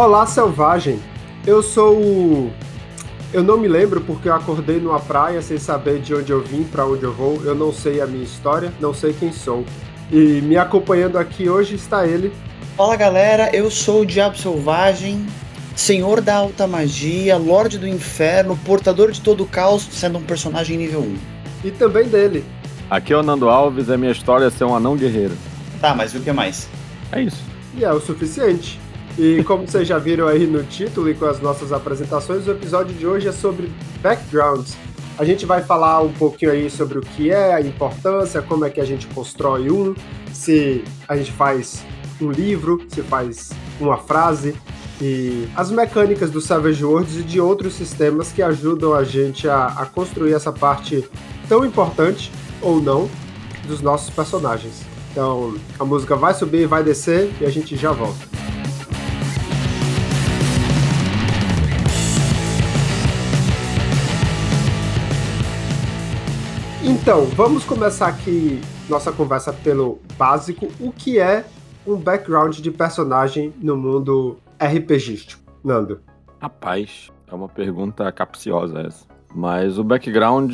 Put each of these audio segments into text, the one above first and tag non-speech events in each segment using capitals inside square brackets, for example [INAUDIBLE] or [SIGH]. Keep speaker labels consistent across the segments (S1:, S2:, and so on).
S1: Olá, selvagem. Eu sou o. Eu não me lembro porque eu acordei numa praia sem saber de onde eu vim, para onde eu vou. Eu não sei a minha história, não sei quem sou. E me acompanhando aqui hoje está ele.
S2: Fala galera, eu sou o Diabo Selvagem, Senhor da Alta Magia, Lorde do Inferno, Portador de todo o caos, sendo um personagem nível 1.
S1: E também dele.
S3: Aqui é o Nando Alves, a minha história é ser um anão guerreiro.
S2: Tá, mas o que mais?
S3: É isso.
S1: E é o suficiente. E como vocês já viram aí no título e com as nossas apresentações, o episódio de hoje é sobre backgrounds. A gente vai falar um pouquinho aí sobre o que é, a importância, como é que a gente constrói um, se a gente faz um livro, se faz uma frase, e as mecânicas do Savage Worlds e de outros sistemas que ajudam a gente a, a construir essa parte tão importante, ou não, dos nossos personagens. Então, a música vai subir, vai descer e a gente já volta. Então, vamos começar aqui nossa conversa pelo básico. O que é um background de personagem no mundo RPGístico? Nando.
S3: Rapaz, é uma pergunta capciosa essa. Mas o background,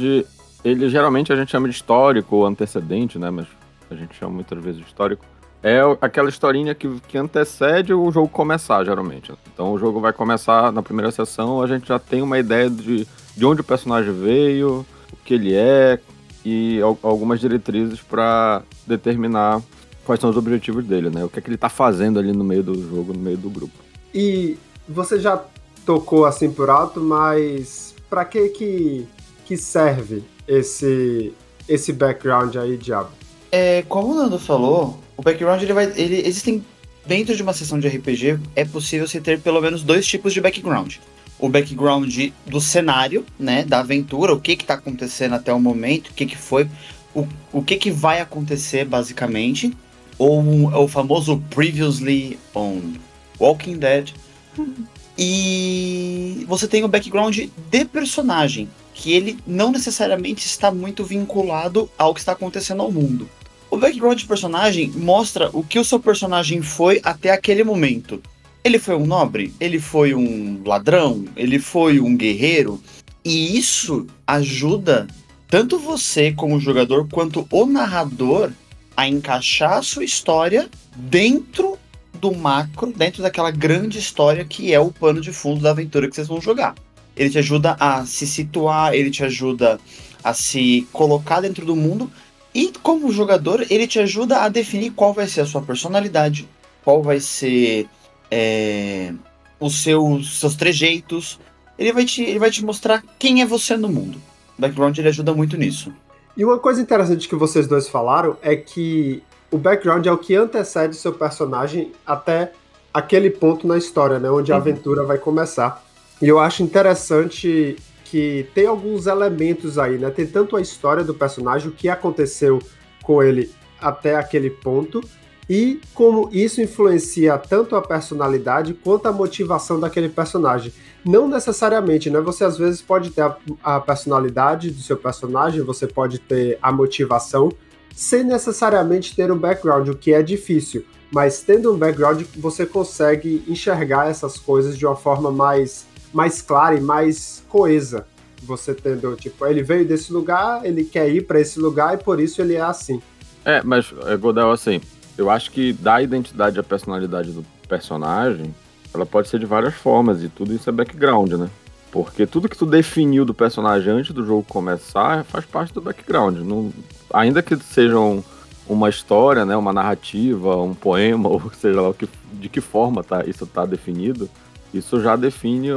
S3: ele geralmente a gente chama de histórico ou antecedente, né? Mas a gente chama muitas vezes de histórico. É aquela historinha que, que antecede o jogo começar, geralmente. Então o jogo vai começar na primeira sessão, a gente já tem uma ideia de, de onde o personagem veio, o que ele é, e algumas diretrizes para determinar quais são os objetivos dele, né? O que é que ele tá fazendo ali no meio do jogo, no meio do grupo.
S1: E você já tocou assim por alto, mas para que que que serve esse esse background aí, diabo?
S2: É, como o Nando falou, o background ele vai ele existem dentro de uma sessão de RPG é possível você ter pelo menos dois tipos de background o background do cenário, né, da aventura, o que que tá acontecendo até o momento, o que que foi, o, o que que vai acontecer basicamente, ou o famoso previously on Walking Dead. [LAUGHS] E você tem o background de personagem, que ele não necessariamente está muito vinculado ao que está acontecendo ao mundo. O background de personagem mostra o que o seu personagem foi até aquele momento. Ele foi um nobre? Ele foi um ladrão? Ele foi um guerreiro? E isso ajuda tanto você como jogador quanto o narrador a encaixar a sua história dentro do macro, dentro daquela grande história que é o pano de fundo da aventura que vocês vão jogar. Ele te ajuda a se situar, ele te ajuda a se colocar dentro do mundo e como jogador, ele te ajuda a definir qual vai ser a sua personalidade, qual vai ser é, os seus, seus trejeitos. Ele vai, te, ele vai te mostrar quem é você no mundo. O background ele ajuda muito nisso.
S1: E uma coisa interessante que vocês dois falaram é que o background é o que antecede seu personagem até aquele ponto na história, né, onde a uhum. aventura vai começar. E eu acho interessante que tem alguns elementos aí, né? Tem tanto a história do personagem, o que aconteceu com ele até aquele ponto, e como isso influencia tanto a personalidade quanto a motivação daquele personagem. Não necessariamente, né? Você às vezes pode ter a, a personalidade do seu personagem, você pode ter a motivação, sem necessariamente ter um background, o que é difícil. Mas tendo um background, você consegue enxergar essas coisas de uma forma mais, mais clara e mais coesa. Você tendo, tipo, ele veio desse lugar, ele quer ir para esse lugar e por isso ele é assim.
S3: É, mas, Godel, assim, eu acho que dar identidade à personalidade do personagem, ela pode ser de várias formas, e tudo isso é background, né? Porque tudo que tu definiu do personagem antes do jogo começar faz parte do background. Não, ainda que sejam uma história, né, uma narrativa, um poema, [LAUGHS] ou seja lá que, de que forma tá, isso está definido, isso já define,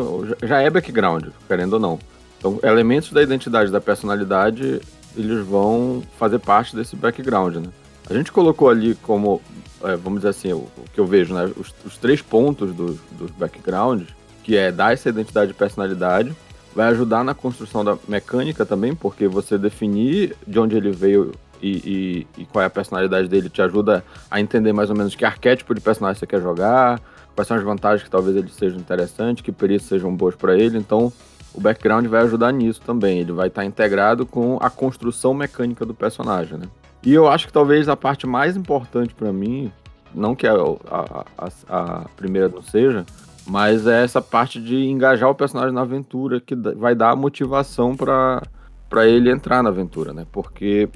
S3: já é background, querendo ou não. Então, elementos da identidade, da personalidade, eles vão fazer parte desse background, né? A gente colocou ali como, é, vamos dizer assim, o, o, que eu vejo, né? Os, os três pontos dos do backgrounds, que é dar essa identidade e personalidade, vai ajudar na construção da mecânica também, porque você definir de onde ele veio e, e, e, qual é a personalidade dele te ajuda a entender mais ou menos que arquétipo de personagem você quer jogar, quais são as vantagens que talvez ele seja interessante, que perícias sejam boas para ele. Então, o background vai ajudar nisso também. Ele vai estar integrado com a construção mecânica do personagem, né? E eu acho que talvez a parte mais importante para mim, não que a, a, a, primeira não seja, Mas é essa parte de engajar o personagem na aventura que vai dar motivação para ele entrar na aventura, né? Porque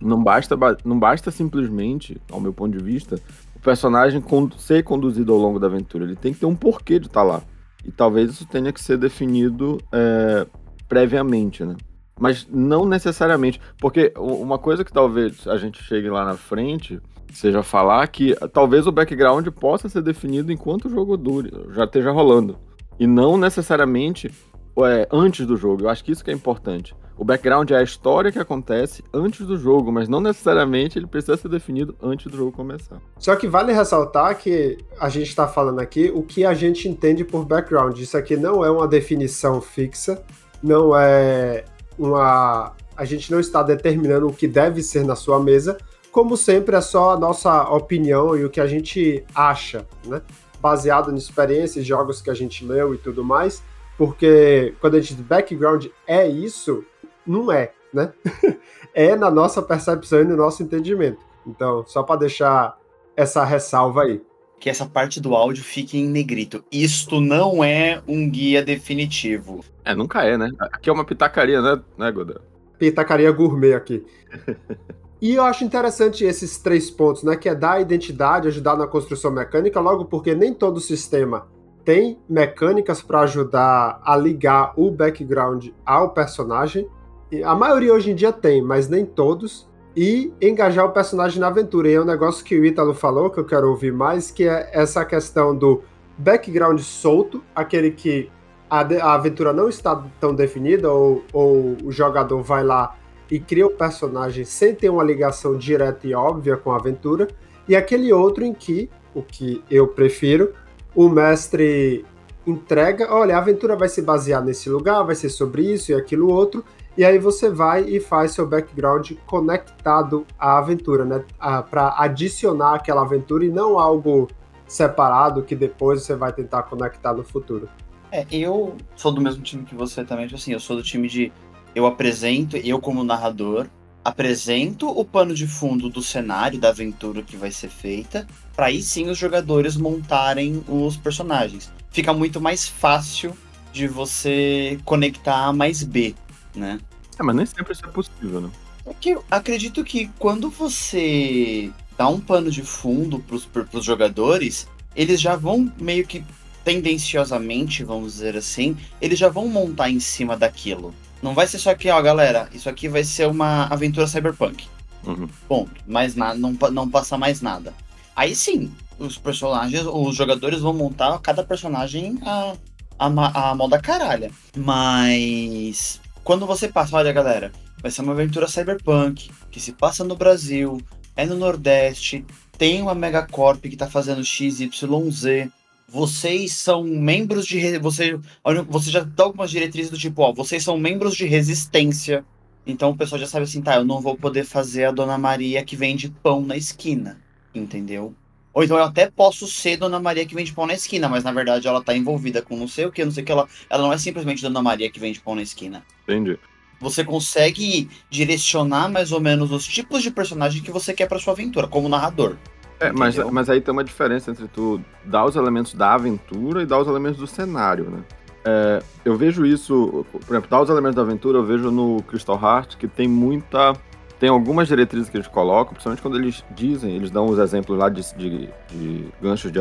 S3: não basta, não basta simplesmente, ao meu ponto de vista, o personagem ser conduzido ao longo da aventura. Ele tem que ter um porquê de estar tá lá. E talvez isso tenha que ser definido é, previamente, né? Mas não necessariamente. Porque uma coisa que talvez a gente chegue lá na frente seja falar que talvez o background possa ser definido enquanto o jogo dure, já esteja rolando. E não necessariamente é, antes do jogo. Eu acho que isso que é importante. O background é a história que acontece antes do jogo, mas não necessariamente ele precisa ser definido antes do jogo começar.
S1: Só que vale ressaltar que a gente está falando aqui o que a gente entende por background. Isso aqui não é uma definição fixa, não é uma. A gente não está determinando o que deve ser na sua mesa, como sempre, é só a nossa opinião e o que a gente acha, né? Baseado em experiências, jogos que a gente leu e tudo mais, porque quando a gente diz background é isso, não é, né? [LAUGHS] é na nossa percepção e no nosso entendimento. Então, só para deixar essa ressalva aí.
S2: Que essa parte do áudio fique em negrito. Isto não é um guia definitivo.
S3: É, nunca é, né? Aqui é uma pitacaria, né, né Godel?
S1: Pitacaria gourmet aqui. E eu acho interessante esses três pontos, né? Que é dar identidade, ajudar na construção mecânica, logo porque nem todo sistema tem mecânicas para ajudar a ligar o background ao personagem. E a maioria hoje em dia tem, mas nem todos. E engajar o personagem na aventura. E é um negócio que o Ítalo falou, que eu quero ouvir mais, que é essa questão do background solto, aquele que a, a aventura não está tão definida, ou, ou o jogador vai lá e cria o personagem sem ter uma ligação direta e óbvia com a aventura, e aquele outro em que, o que eu prefiro, o mestre entrega, olha, a aventura vai se basear nesse lugar, vai ser sobre isso e aquilo outro, e aí você vai e faz seu background conectado à aventura, né? Para adicionar aquela aventura e não algo separado que depois você vai tentar conectar no futuro.
S2: É, eu sou do mesmo time que você também, tipo assim, eu sou do time de eu apresento, eu como narrador, apresento o pano de fundo do cenário da aventura que vai ser feita, para aí sim os jogadores montarem os personagens. Fica muito mais fácil de você conectar mais B, né?
S3: É, mas nem sempre isso é possível, né?
S2: É que eu acredito que quando você dá um pano de fundo pros, pros jogadores, eles já vão meio que tendenciosamente, vamos dizer assim, eles já vão montar em cima daquilo. Não vai ser só que, ó, galera, isso aqui vai ser uma aventura cyberpunk. Uhum. Ponto. Mais nada, não, não passa mais nada. Aí sim, os personagens, os jogadores vão montar cada personagem a, a, a moda caralha. Mas quando você passa, olha galera, vai ser uma aventura cyberpunk que se passa no Brasil, é no Nordeste, tem uma megacorp que tá fazendo XYZ vocês são membros de. Você, você já dá algumas diretrizes do tipo, ó, vocês são membros de resistência. Então o pessoal já sabe assim, tá, eu não vou poder fazer a Dona Maria que vende pão na esquina. Entendeu? Ou então eu até posso ser Dona Maria que vende pão na esquina, mas na verdade ela tá envolvida com não sei o que, não sei o que. Ela, ela não é simplesmente Dona Maria que vende pão na esquina.
S3: Entendi.
S2: Você consegue direcionar mais ou menos os tipos de personagem que você quer para sua aventura, como narrador.
S3: É, mas, mas aí tem uma diferença entre tu dar os elementos da aventura e dar os elementos do cenário, né? É, eu vejo isso, por exemplo, dar os elementos da aventura, eu vejo no Crystal Heart que tem muita. Tem algumas diretrizes que eles colocam, principalmente quando eles dizem, eles dão os exemplos lá de, de, de ganchos de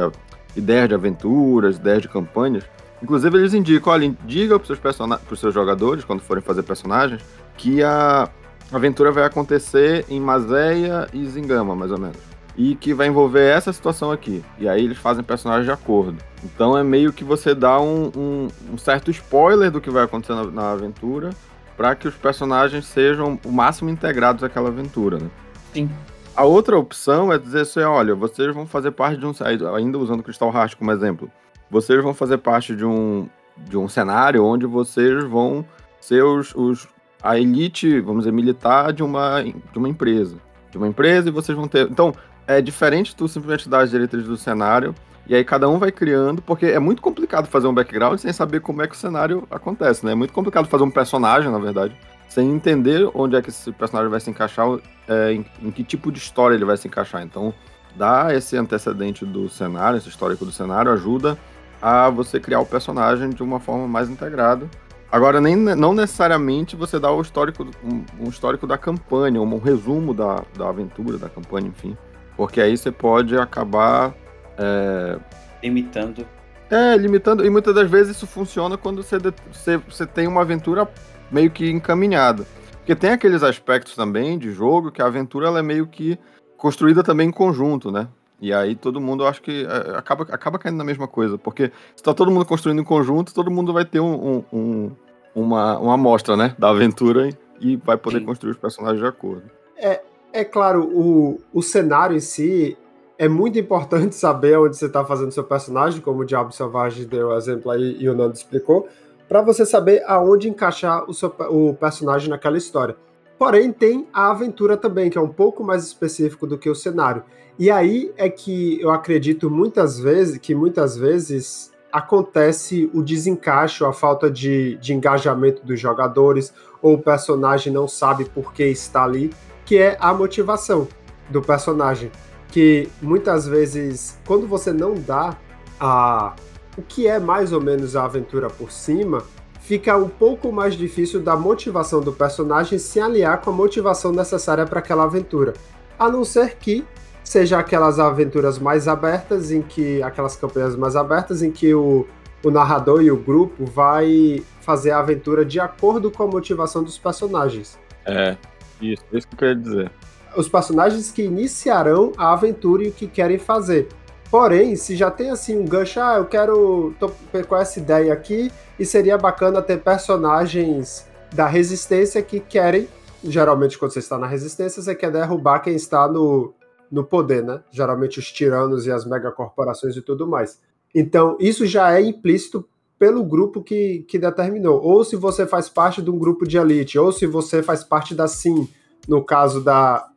S3: ideias de aventuras, ideias de campanhas. Inclusive, eles indicam, olha, diga para os seus, seus jogadores, quando forem fazer personagens, que a aventura vai acontecer em Mazéia e Zingama, mais ou menos e que vai envolver essa situação aqui. E aí eles fazem personagens de acordo. Então é meio que você dá um, um, um certo spoiler do que vai acontecer na, na aventura para que os personagens sejam o máximo integrados àquela aventura, né?
S2: Sim.
S3: A outra opção é dizer assim, olha, vocês vão fazer parte de um... Ainda usando Crystal Heart como exemplo. Vocês vão fazer parte de um, de um cenário onde vocês vão ser os, os a elite, vamos dizer, militar de uma, de uma empresa. De uma empresa e vocês vão ter... Então, é diferente tu simplesmente dar as diretrizes do cenário e aí cada um vai criando, porque é muito complicado fazer um background sem saber como é que o cenário acontece, né? É muito complicado fazer um personagem, na verdade, sem entender onde é que esse personagem vai se encaixar, é, em, em, que tipo de história ele vai se encaixar. Então, dar esse antecedente do cenário, esse histórico do cenário, ajuda a você criar o personagem de uma forma mais integrada. Agora, nem, não necessariamente você dá o histórico, um, um histórico da campanha, um, um resumo da, da aventura, da campanha, enfim. Porque aí você pode acabar. É...
S2: Limitando.
S3: É, limitando. E muitas das vezes isso funciona quando você, você, você tem uma aventura meio que encaminhada. Porque tem aqueles aspectos também de jogo que a aventura ela é meio que construída também em conjunto, né? E aí todo mundo, eu acho que é, acaba, acaba caindo na mesma coisa. Porque se tá todo mundo construindo em conjunto, todo mundo vai ter um, um, uma, uma amostra, né? Da aventura e vai poder Sim. construir os personagens de acordo.
S1: É, é claro, o, o cenário em si é muito importante saber onde você está fazendo seu personagem, como o Diabo Selvagem deu exemplo aí e o Nando explicou, para você saber aonde encaixar o, seu, o personagem naquela história. Porém, tem a aventura também, que é um pouco mais específico do que o cenário. E aí é que eu acredito muitas vezes que muitas vezes acontece o desencaixe, a falta de, de engajamento dos jogadores, ou o personagem não sabe por que está ali, que é a motivação do personagem. Que muitas vezes, quando você não dá a, o que é mais ou menos a aventura por cima, fica um pouco mais difícil da motivação do personagem se aliar com a motivação necessária para aquela aventura. A não ser que seja aquelas aventuras mais abertas, em que aquelas campanhas mais abertas, em que o, o narrador e o grupo vai fazer a aventura de acordo com a motivação dos personagens.
S3: É, isso, isso que eu queria dizer.
S1: Os personagens que iniciarão a aventura e o que querem fazer. Porém, se já tem assim um gancho, ah, eu quero. tô com essa ideia aqui, e seria bacana ter personagens da resistência que querem. Geralmente, quando você está na resistência, você quer derrubar quem está no, no poder, né? Geralmente os tiranos e as megacorporações e tudo mais. Então, isso já é implícito pelo grupo que, que determinou. Ou se você faz parte de um grupo de elite, ou se você faz parte da SIM, no caso da, da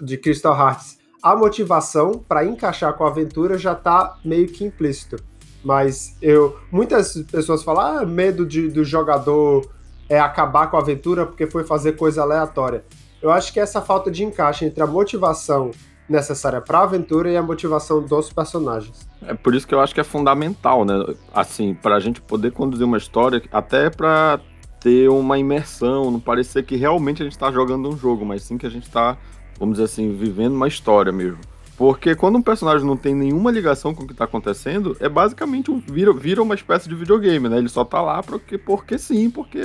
S1: de Crystal Hearts. A motivação para encaixar com a aventura já está meio que implícito. Mas eu. Muitas pessoas falam, ah, medo de, do jogador é acabar com a aventura porque foi fazer coisa aleatória. Eu acho que essa falta de encaixe entre a motivação necessária para a aventura e a motivação dos personagens.
S3: É por isso que eu acho que é fundamental, né? Assim, para a gente poder conduzir uma história, até para ter uma imersão, não parecer que realmente a gente está jogando um jogo, mas sim que a gente está, vamos dizer assim, vivendo uma história mesmo. Porque quando um personagem não tem nenhuma ligação com o que está acontecendo, é basicamente um, vira, vira uma espécie de videogame, né? Ele só tá lá porque, porque sim, porque,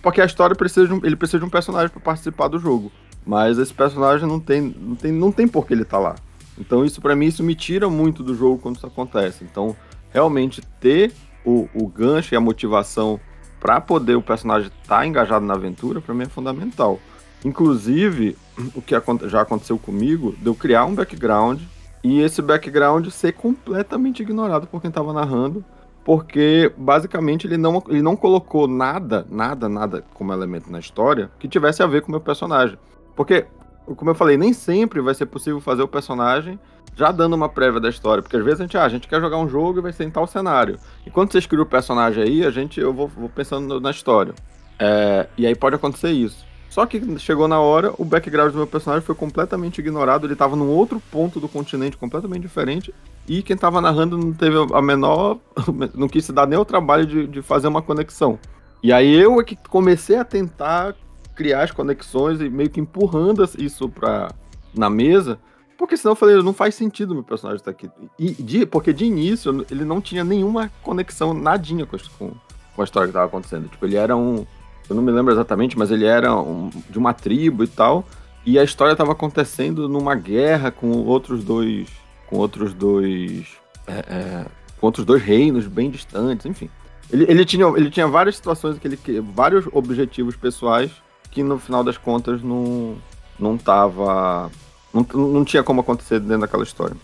S3: porque a história precisa de um, ele precisa de um personagem para participar do jogo. Mas esse personagem não tem, não tem, não tem por que ele tá lá. Então isso para mim isso me tira muito do jogo quando isso acontece. Então realmente ter o, o gancho e a motivação para poder o personagem estar tá engajado na aventura para mim é fundamental. Inclusive o que já aconteceu comigo, de eu criar um background e esse background ser completamente ignorado por quem estava narrando, porque basicamente ele não, ele não colocou nada, nada, nada como elemento na história que tivesse a ver com o meu personagem. Porque, como eu falei, nem sempre vai ser possível fazer o personagem já dando uma prévia da história. Porque às vezes a gente, ah, a gente quer jogar um jogo e vai ser em tal cenário. E quando vocês criam o personagem aí, a gente, eu vou, vou pensando na história. É, e aí pode acontecer isso. Só que chegou na hora, o background do meu personagem foi completamente ignorado. Ele estava num outro ponto do continente, completamente diferente. E quem estava narrando não teve a menor. [LAUGHS] não quis se dar nem o trabalho de, de fazer uma conexão. E aí eu é que comecei a tentar criar as conexões e meio que empurrando isso pra, na mesa. Porque senão eu falei, não faz sentido meu personagem estar aqui. E de, porque de início ele não tinha nenhuma conexão, nadinha com, com, com a história que estava acontecendo. Tipo, ele era um. Eu não me lembro exatamente, mas ele era um, de uma tribo e tal. E a história estava acontecendo numa guerra com outros dois. Com outros dois. É, é, com outros dois reinos bem distantes, enfim. Ele, ele, tinha, ele tinha várias situações que ele. vários objetivos pessoais que no final das contas não, não tava. Não, não tinha como acontecer dentro daquela história.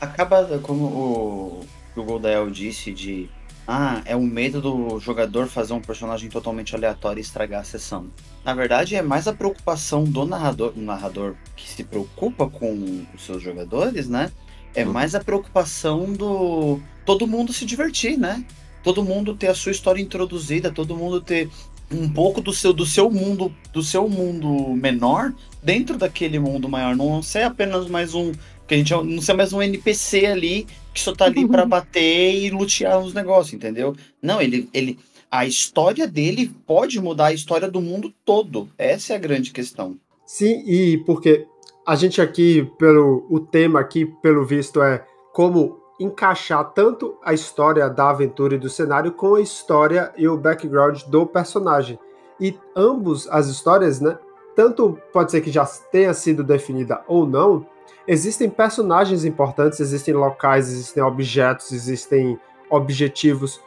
S2: Acaba, como o, o Goldael disse, de. Ah, é o medo do jogador fazer um personagem totalmente aleatório e estragar a sessão. Na verdade, é mais a preocupação do narrador, o narrador que se preocupa com os seus jogadores, né? É uhum. mais a preocupação do todo mundo se divertir, né? Todo mundo ter a sua história introduzida, todo mundo ter um pouco do seu, do seu mundo do seu mundo menor dentro daquele mundo maior não ser apenas mais um Porque a gente não é mais um NPC ali que só tá ali para bater e lutear os negócios, entendeu? Não, ele, ele. A história dele pode mudar a história do mundo todo. Essa é a grande questão.
S1: Sim, e porque a gente aqui, pelo o tema aqui, pelo visto, é como encaixar tanto a história da aventura e do cenário com a história e o background do personagem. E ambos as histórias, né? Tanto pode ser que já tenha sido definida ou não, existem personagens importantes, existem locais, existem objetos, existem objetivos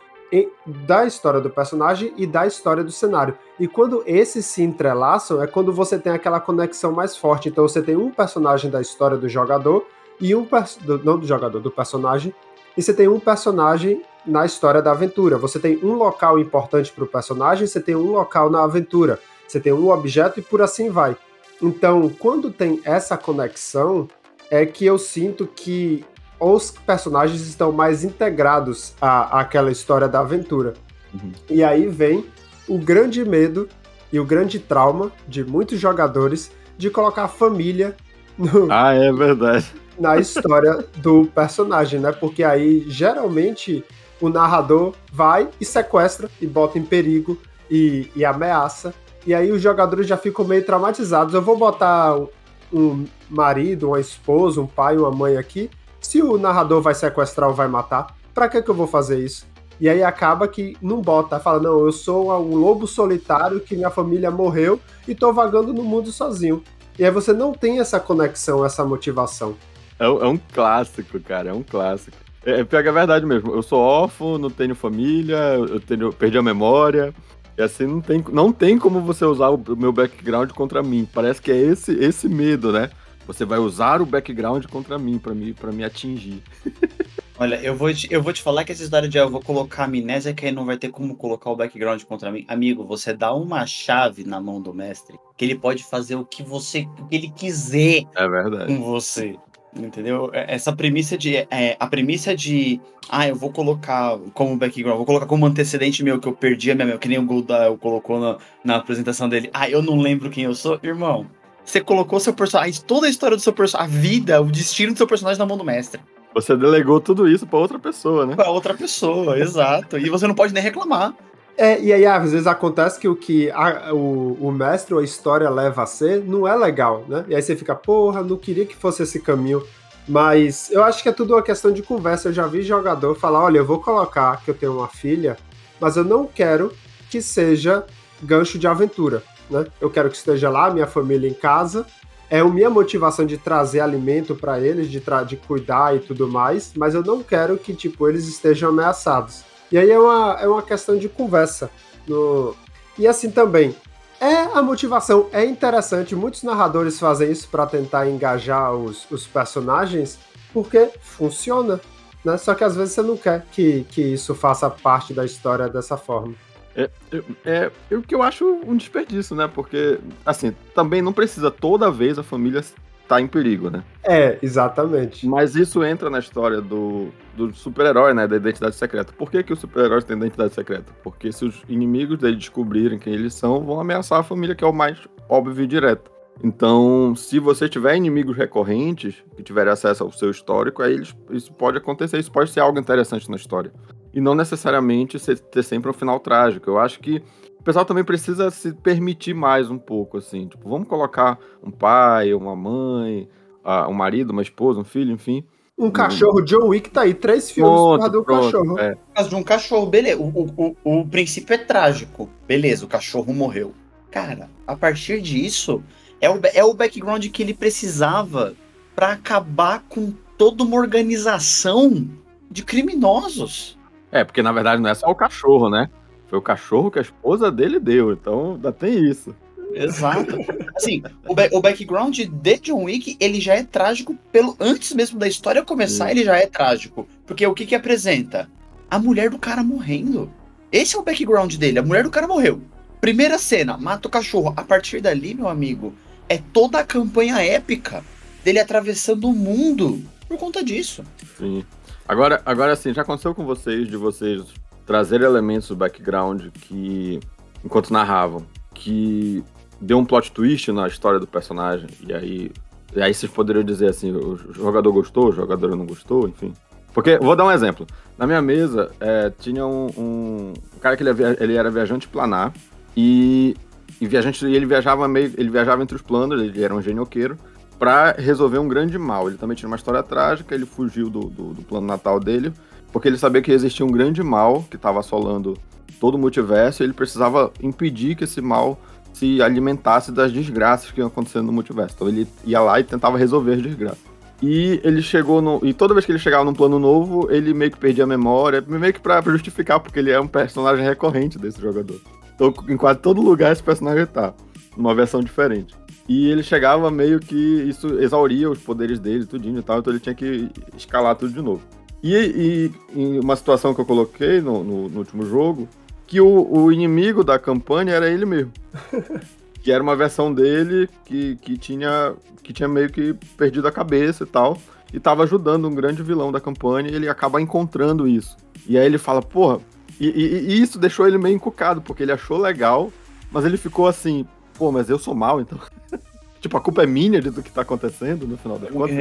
S1: da história do personagem e da história do cenário. E quando esses se entrelaçam, é quando você tem aquela conexão mais forte. Então você tem um personagem da história do jogador e um do, não do jogador, do personagem, e você tem um personagem na história da aventura. Você tem um local importante para o personagem, você tem um local na aventura, você tem um objeto e por assim vai. Então, quando tem essa conexão, é que eu sinto que os personagens estão mais integrados à, àquela história da aventura. Uhum. E aí vem o grande medo e o grande trauma de muitos jogadores de colocar a família
S3: no, ah, é verdade.
S1: na história do personagem, né? Porque aí geralmente o narrador vai e sequestra e bota em perigo e, e ameaça. E aí os jogadores já ficam meio traumatizados. Eu vou botar um marido, uma esposa, um pai, uma mãe aqui. Se o narrador vai sequestrar ou vai matar, pra que, que eu vou fazer isso? E aí acaba que não bota, fala, não, eu sou um lobo solitário que minha família morreu e tô vagando no mundo sozinho. E aí você não tem essa conexão, essa motivação.
S3: É, é um clássico, cara, é um clássico. É, é pega a verdade mesmo. Eu sou órfão, não tenho família, eu tenho, perdi a memória. E assim não tem, não tem como você usar o meu background contra mim. Parece que é esse esse medo, né? Você vai usar o background contra mim para me para me atingir. [LAUGHS]
S2: Olha, eu vou, te, eu vou te falar que essa história de ah, eu vou colocar amnésia que aí não vai ter como colocar o background contra mim. Amigo, você dá uma chave na mão do mestre que ele pode fazer o que você o que ele quiser
S3: é verdade.
S2: com você. Entendeu? É, essa premissa de. É, a premissa de. Ah, eu vou colocar como background, vou colocar como antecedente meu que eu perdi a minha. Que nem o Golda colocou na, na apresentação dele. Ah, eu não lembro quem eu sou. Irmão, você colocou seu personagem, toda a história do seu personagem, a vida, o destino do seu personagem na mão do mestre.
S3: Você delegou tudo isso para outra pessoa, né?
S2: Pra outra pessoa, [LAUGHS] exato. E você não pode nem reclamar.
S1: É, e aí às vezes acontece que o que a, o, o mestre ou a história leva a ser não é legal, né? E aí você fica, porra, não queria que fosse esse caminho. Mas eu acho que é tudo uma questão de conversa. Eu já vi jogador falar: olha, eu vou colocar que eu tenho uma filha, mas eu não quero que seja gancho de aventura, né? Eu quero que esteja lá, minha família em casa. É a minha motivação de trazer alimento para eles, de, de cuidar e tudo mais, mas eu não quero que, tipo, eles estejam ameaçados. E aí é uma, é uma questão de conversa. No... E assim também, é a motivação é interessante. Muitos narradores fazem isso para tentar engajar os, os personagens, porque funciona. Né? Só que às vezes você não quer que, que isso faça parte da história dessa forma.
S3: É, é, é, o que eu acho um desperdício, né? Porque, assim, também não precisa toda vez a família tá em perigo, né?
S1: É, exatamente.
S3: Mas isso entra na história do, do super-herói, né? Da identidade secreta. Por que, que o super-herói tem identidade secreta? Porque se os inimigos dele descobrirem quem eles são, vão ameaçar a família, que é o mais óbvio e direto. Então, se você tiver inimigos recorrentes que tiverem acesso ao seu histórico, aí eles, isso pode acontecer, isso pode ser algo interessante na história. E não necessariamente ter sempre um final trágico. Eu acho que o pessoal também precisa se permitir mais um pouco, assim. Tipo, vamos colocar um pai, uma mãe, uh, um marido, uma esposa, um filho, enfim.
S1: Um cachorro, John Wick tá aí, três filmes por causa do cachorro.
S2: É. De um cachorro, beleza. O, o, o, o princípio é trágico. Beleza, o cachorro morreu. Cara, a partir disso, é o, é o background que ele precisava para acabar com toda uma organização de criminosos.
S3: É, porque na verdade não é só o cachorro, né? Foi o cachorro que a esposa dele deu, então ainda tem isso.
S2: Exato. Assim, o, o, background de John Wick, ele já é trágico pelo antes mesmo da história começar, Sim. ele já é trágico. Porque o que que apresenta? A mulher do cara morrendo. Esse é o background dele, a mulher do cara morreu. Primeira cena, mata o cachorro. A partir dali, meu amigo, é toda a campanha épica dele atravessando o mundo por conta disso.
S3: Sim. Agora, agora sim, já aconteceu com vocês de vocês trazer elementos do background que, enquanto narravam, que deu um plot twist na história do personagem, e aí E aí vocês poderiam dizer assim, o jogador gostou, o jogador não gostou, enfim. Porque, vou dar um exemplo. Na minha mesa, é, tinha um, um, cara que ele, ele, era viajante planar e, e viajante, ele viajava meio, ele viajava entre os planos, ele era um genioqueiro, para resolver um grande mal. Ele também tinha uma história trágica, ele fugiu do, do, do plano natal dele, porque ele sabia que existia um grande mal que estava assolando todo o multiverso e ele precisava impedir que esse mal se alimentasse das desgraças que iam acontecendo no multiverso. Então ele ia lá e tentava resolver as desgraças. E ele chegou no. E toda vez que ele chegava num plano novo, ele meio que perdia a memória, meio que pra justificar, porque ele é um personagem recorrente desse jogador. Então, em quase todo lugar esse personagem tá. Numa versão diferente. E ele chegava meio que isso exauria os poderes dele, tudinho e tal, então ele tinha que escalar tudo de novo. E, e em uma situação que eu coloquei no, no, no último jogo, que o, o, inimigo da campanha era ele mesmo. [LAUGHS] que era uma versão dele que, que, tinha, que tinha meio que perdido a cabeça e tal. E tava ajudando um grande vilão da campanha e ele acaba encontrando isso. E aí ele fala, porra. E, e, e isso deixou ele meio encucado, porque ele achou legal, mas ele ficou assim, pô, mas eu sou mal, então. Tipo, a culpa é minha de do que tá acontecendo no final da conta.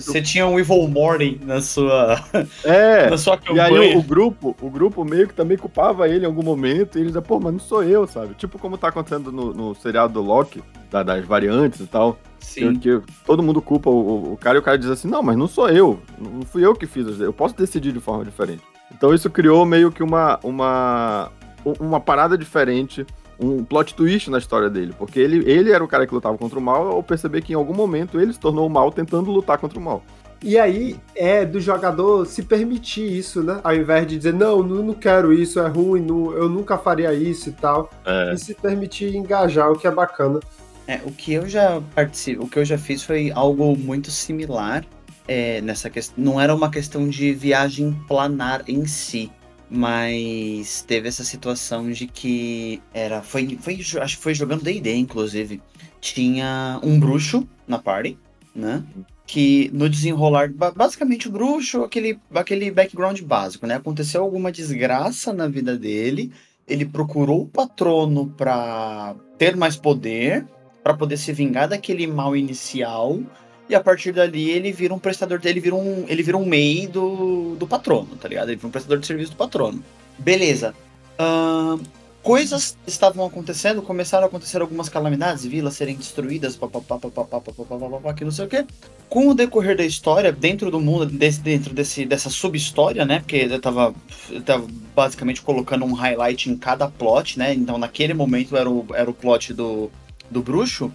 S2: Você tinha um Evil Morning na sua.
S3: É, [LAUGHS] na sua campanha. E aí o, o, grupo, o grupo meio que também culpava ele em algum momento, e ele dizia, pô, mas não sou eu, sabe? Tipo como tá acontecendo no, no seriado do Loki, da, das variantes e tal. Sim. Que, que todo mundo culpa o, o, cara e o cara diz assim, não, mas não sou eu. Não fui eu que fiz, eu posso decidir de forma diferente. Então isso criou meio que uma, uma, uma parada diferente um plot twist na história dele, porque ele, ele era o cara que lutava contra o mal, ao perceber que em algum momento ele se tornou o mal tentando lutar contra o mal.
S1: E aí é do jogador se permitir isso, né? Ao invés de dizer, não, não, não quero isso, é ruim, não, eu nunca faria isso e tal. É. E se permitir engajar, o que é bacana.
S2: É, o que eu já participo, o que eu já fiz foi algo muito similar é, nessa questão. Não era uma questão de viagem planar em si mas teve essa situação de que era foi, foi acho que foi jogando D&D inclusive. Tinha um bruxo na party né? Que no desenrolar basicamente o bruxo aquele aquele background básico né? Aconteceu alguma desgraça na vida dele ele procurou o patrono para ter mais poder para poder se vingar daquele mal inicial e a partir dali ele vira um prestador, ele vira um, ele vira um MEI do, do patrono, tá ligado? Ele vira um prestador de serviço do patrono. Beleza. Uh, coisas estavam acontecendo, começaram a acontecer algumas calamidades, vilas serem destruídas, papapá, papapá, papapá, que não sei o quê. Com o decorrer da história, dentro do mundo, desse, dentro desse, dessa sub-história, né? Porque eu tava, eu tava basicamente colocando um highlight em cada plot, né? Então naquele momento era o, era o plot do, do bruxo.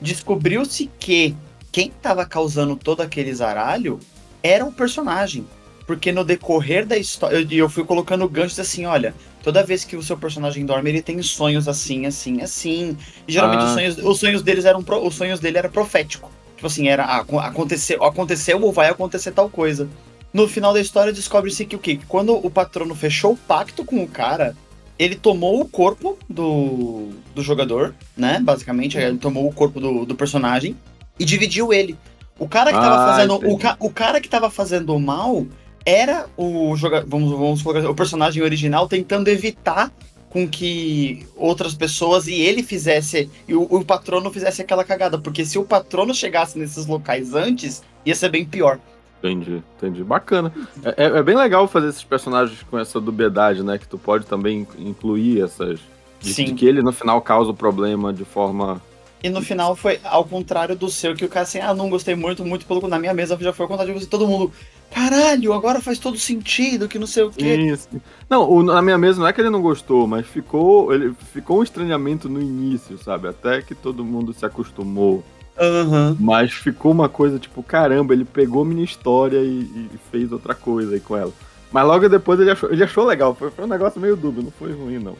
S2: Descobriu-se que quem estava causando todo aquele zaralho era o personagem. Porque no decorrer da história, eu, eu fui colocando ganchos assim, olha, toda vez que o seu personagem dorme, ele tem sonhos assim, assim, assim. E geralmente ah. os, sonhos, os sonhos deles eram os sonhos dele era profético. Tipo assim, era ah, aconteceu, aconteceu ou vai acontecer tal coisa. No final da história descobre-se que o quê? Quando o patrono fechou o pacto com o cara, ele tomou o corpo do, do jogador, né? Basicamente, ele tomou o corpo do, do personagem e dividiu ele. O cara que tava ah, fazendo. O, ca, o, cara que tava fazendo o mal era o jogador. Vamos, vamos assim, o personagem original tentando evitar com que outras pessoas e ele fizesse. E o, o patrono fizesse aquela cagada. Porque se o patrono chegasse nesses locais antes, ia ser bem pior.
S3: Entendi, entendi. Bacana. É, é, é, bem legal fazer esses personagens com essa dubiedade, né? Que tu pode também incluir essas. De, Sim. de que ele no final causa o problema de forma
S2: e no final foi ao contrário do seu, que o cara assim, ah, não gostei muito, muito pelo na minha mesa já foi ao contrário de você, todo mundo, caralho, agora faz todo sentido, que não sei o quê. Isso.
S3: Não, o, na minha mesa não é que ele não gostou, mas ficou, ele ficou um estranhamento no início, sabe? Até que todo mundo se acostumou.
S2: Uhum.
S3: Mas ficou uma coisa tipo, caramba, ele pegou minha história e, e fez outra coisa aí com ela. Mas logo depois ele achou, ele achou legal, foi, foi um negócio meio dúbio, não foi ruim, não.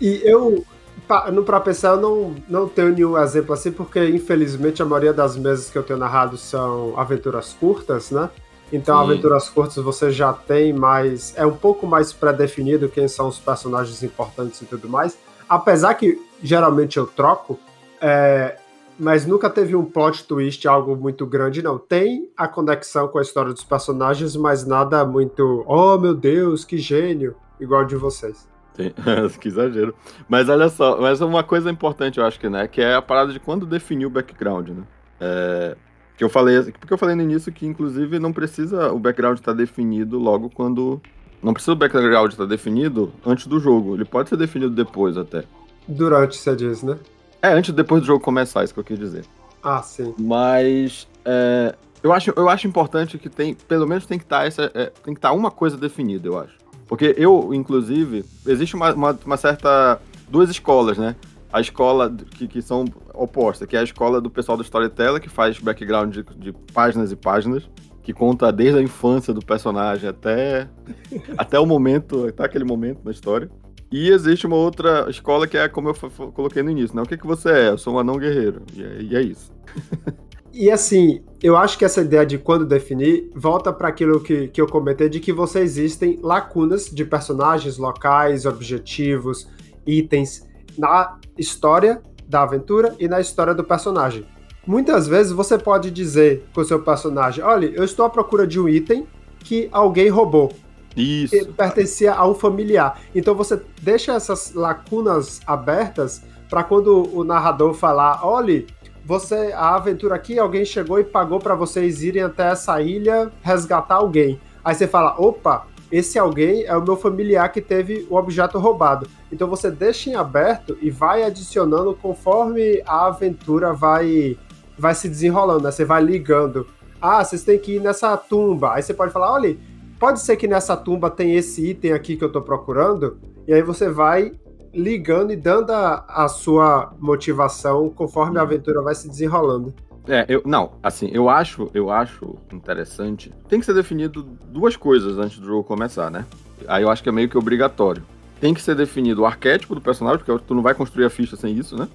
S1: e eu, no próprio PC eu não, não tenho nenhum exemplo assim, porque infelizmente a maioria das mesas que eu tenho narrado são aventuras curtas, né? Então, Sim. aventuras curtas você já tem mais. É um pouco mais pré-definido quem são os personagens importantes e tudo mais. Apesar que geralmente eu troco, é, mas nunca teve um plot twist, algo muito grande, não. Tem a conexão com a história dos personagens, mas nada muito. Oh meu Deus, que gênio! Igual de vocês.
S3: Tem... [LAUGHS] que exagero. Mas olha só, mas uma coisa importante eu acho que, né, que é a parada de quando definiu o background, né? É, que eu falei, porque eu falei no início que, inclusive, não precisa o background estar definido logo quando. Não precisa o background estar definido antes do jogo. Ele pode ser definido depois até.
S1: Durante, você diz, né?
S3: É, antes depois do jogo começar, isso que eu quis dizer.
S1: Ah, sim.
S3: Mas é, eu, acho, eu acho importante que tem, pelo menos tem que estar tá essa. É, tem que estar tá uma coisa definida, eu acho. Porque eu, inclusive, existe uma, uma, uma certa. duas escolas, né? a escola que, que são opostas, que é a escola do pessoal do Storyteller, que faz background de, de páginas e páginas, que conta desde a infância do personagem até, [LAUGHS] até o momento, até aquele momento na história. E existe uma outra escola que é como eu coloquei no início, né? O que, que você é? Eu sou um anão guerreiro. E é, e é isso. [LAUGHS]
S1: E assim, eu acho que essa ideia de quando definir volta para aquilo que, que eu comentei de que você existem lacunas de personagens, locais, objetivos, itens na história da aventura e na história do personagem. Muitas vezes você pode dizer com o seu personagem: olha, eu estou à procura de um item que alguém roubou.
S3: Isso.
S1: Que pertencia a um familiar. Então você deixa essas lacunas abertas para quando o narrador falar: olhe, você a aventura aqui, alguém chegou e pagou para vocês irem até essa ilha resgatar alguém. Aí você fala: opa, esse alguém é o meu familiar que teve o objeto roubado. Então você deixa em aberto e vai adicionando conforme a aventura vai vai se desenrolando, né? Você vai ligando. Ah, vocês têm que ir nessa tumba. Aí você pode falar, olha, pode ser que nessa tumba tem esse item aqui que eu tô procurando. E aí você vai ligando e dando a, a sua motivação conforme a aventura vai se desenrolando.
S3: É, eu não, assim, eu acho, eu acho interessante. Tem que ser definido duas coisas antes do jogo começar, né? Aí eu acho que é meio que obrigatório. Tem que ser definido o arquétipo do personagem, porque tu não vai construir a ficha sem isso, né?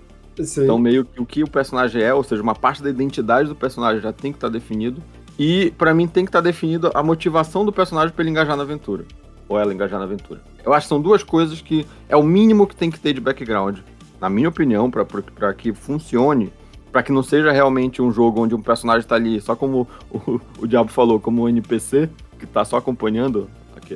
S3: Sim. Então, meio que o que o personagem é, ou seja, uma parte da identidade do personagem já tem que estar tá definido. E, para mim, tem que estar tá definido a motivação do personagem para ele engajar na aventura. Ou ela engajar na aventura. Eu acho que são duas coisas que é o mínimo que tem que ter de background, na minha opinião, para que funcione para que não seja realmente um jogo onde um personagem tá ali só como [LAUGHS] o, o Diabo falou, como um NPC, que tá só acompanhando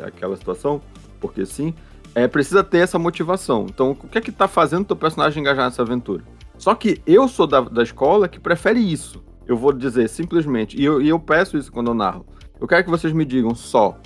S3: aquela situação, porque sim, é, precisa ter essa motivação. Então, o que é que tá fazendo o teu personagem engajar nessa aventura? Só que eu sou da, da escola que prefere isso. Eu vou dizer simplesmente, e eu, e eu peço isso quando eu narro. Eu quero que vocês me digam só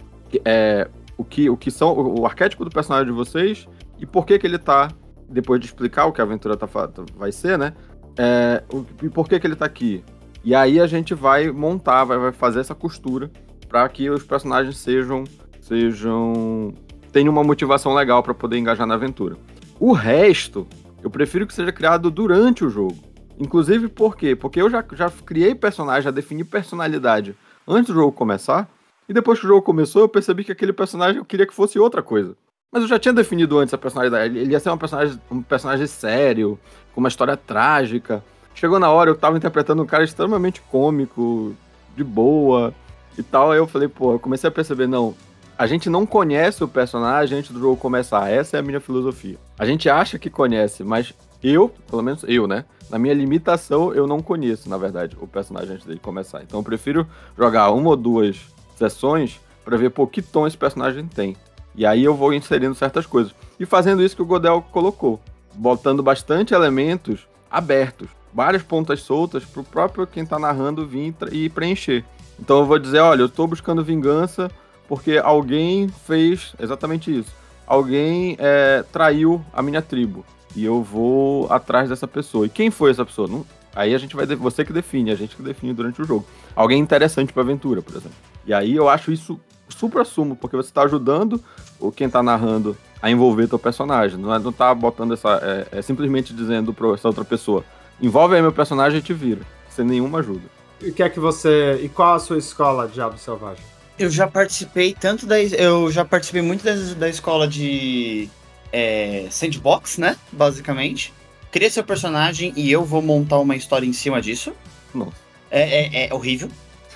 S3: é, o, que, o que são o, o arquétipo do personagem de vocês e por que que ele tá, depois de explicar o que a aventura tá, vai ser, né? É, e por que, que ele tá aqui? E aí a gente vai montar, vai, vai fazer essa costura para que os personagens sejam. sejam. tenham uma motivação legal para poder engajar na aventura. O resto, eu prefiro que seja criado durante o jogo. Inclusive por quê? Porque eu já, já criei personagem, já defini personalidade antes do jogo começar. E depois que o jogo começou, eu percebi que aquele personagem eu queria que fosse outra coisa. Mas eu já tinha definido antes a personalidade. Ele ia ser um personagem, um personagem sério, com uma história trágica. Chegou na hora, eu tava interpretando um cara extremamente cômico, de boa e tal. Aí eu falei, pô, eu comecei a perceber, não, a gente não conhece o personagem antes do jogo começar. Essa é a minha filosofia. A gente acha que conhece, mas eu, pelo menos eu, né? Na minha limitação, eu não conheço, na verdade, o personagem antes dele começar. Então eu prefiro jogar uma ou duas sessões para ver, pô, que tom esse personagem tem. E aí eu vou inserindo certas coisas. E fazendo isso que o Godel colocou. Botando bastante elementos abertos. Várias pontas soltas para o próprio quem está narrando vir e preencher. Então eu vou dizer, olha, eu estou buscando vingança porque alguém fez exatamente isso. Alguém é, traiu a minha tribo. E eu vou atrás dessa pessoa. E quem foi essa pessoa? Não, aí a gente vai. Você que define, a gente que define durante o jogo. Alguém interessante para aventura, por exemplo. E aí eu acho isso super sumo, porque você está ajudando o quem está narrando a envolver teu personagem. Não, é, não tá botando essa. É, é simplesmente dizendo para essa outra pessoa: envolve aí meu personagem e te vira. Sem nenhuma ajuda.
S1: E que é que você. E qual a sua escola, Diabo Selvagem?
S2: Eu já participei tanto da. Eu já participei muito da, da escola de. É, sandbox, né? Basicamente. Cria seu personagem e eu vou montar uma história em cima disso.
S3: Nossa.
S2: É, é, é horrível.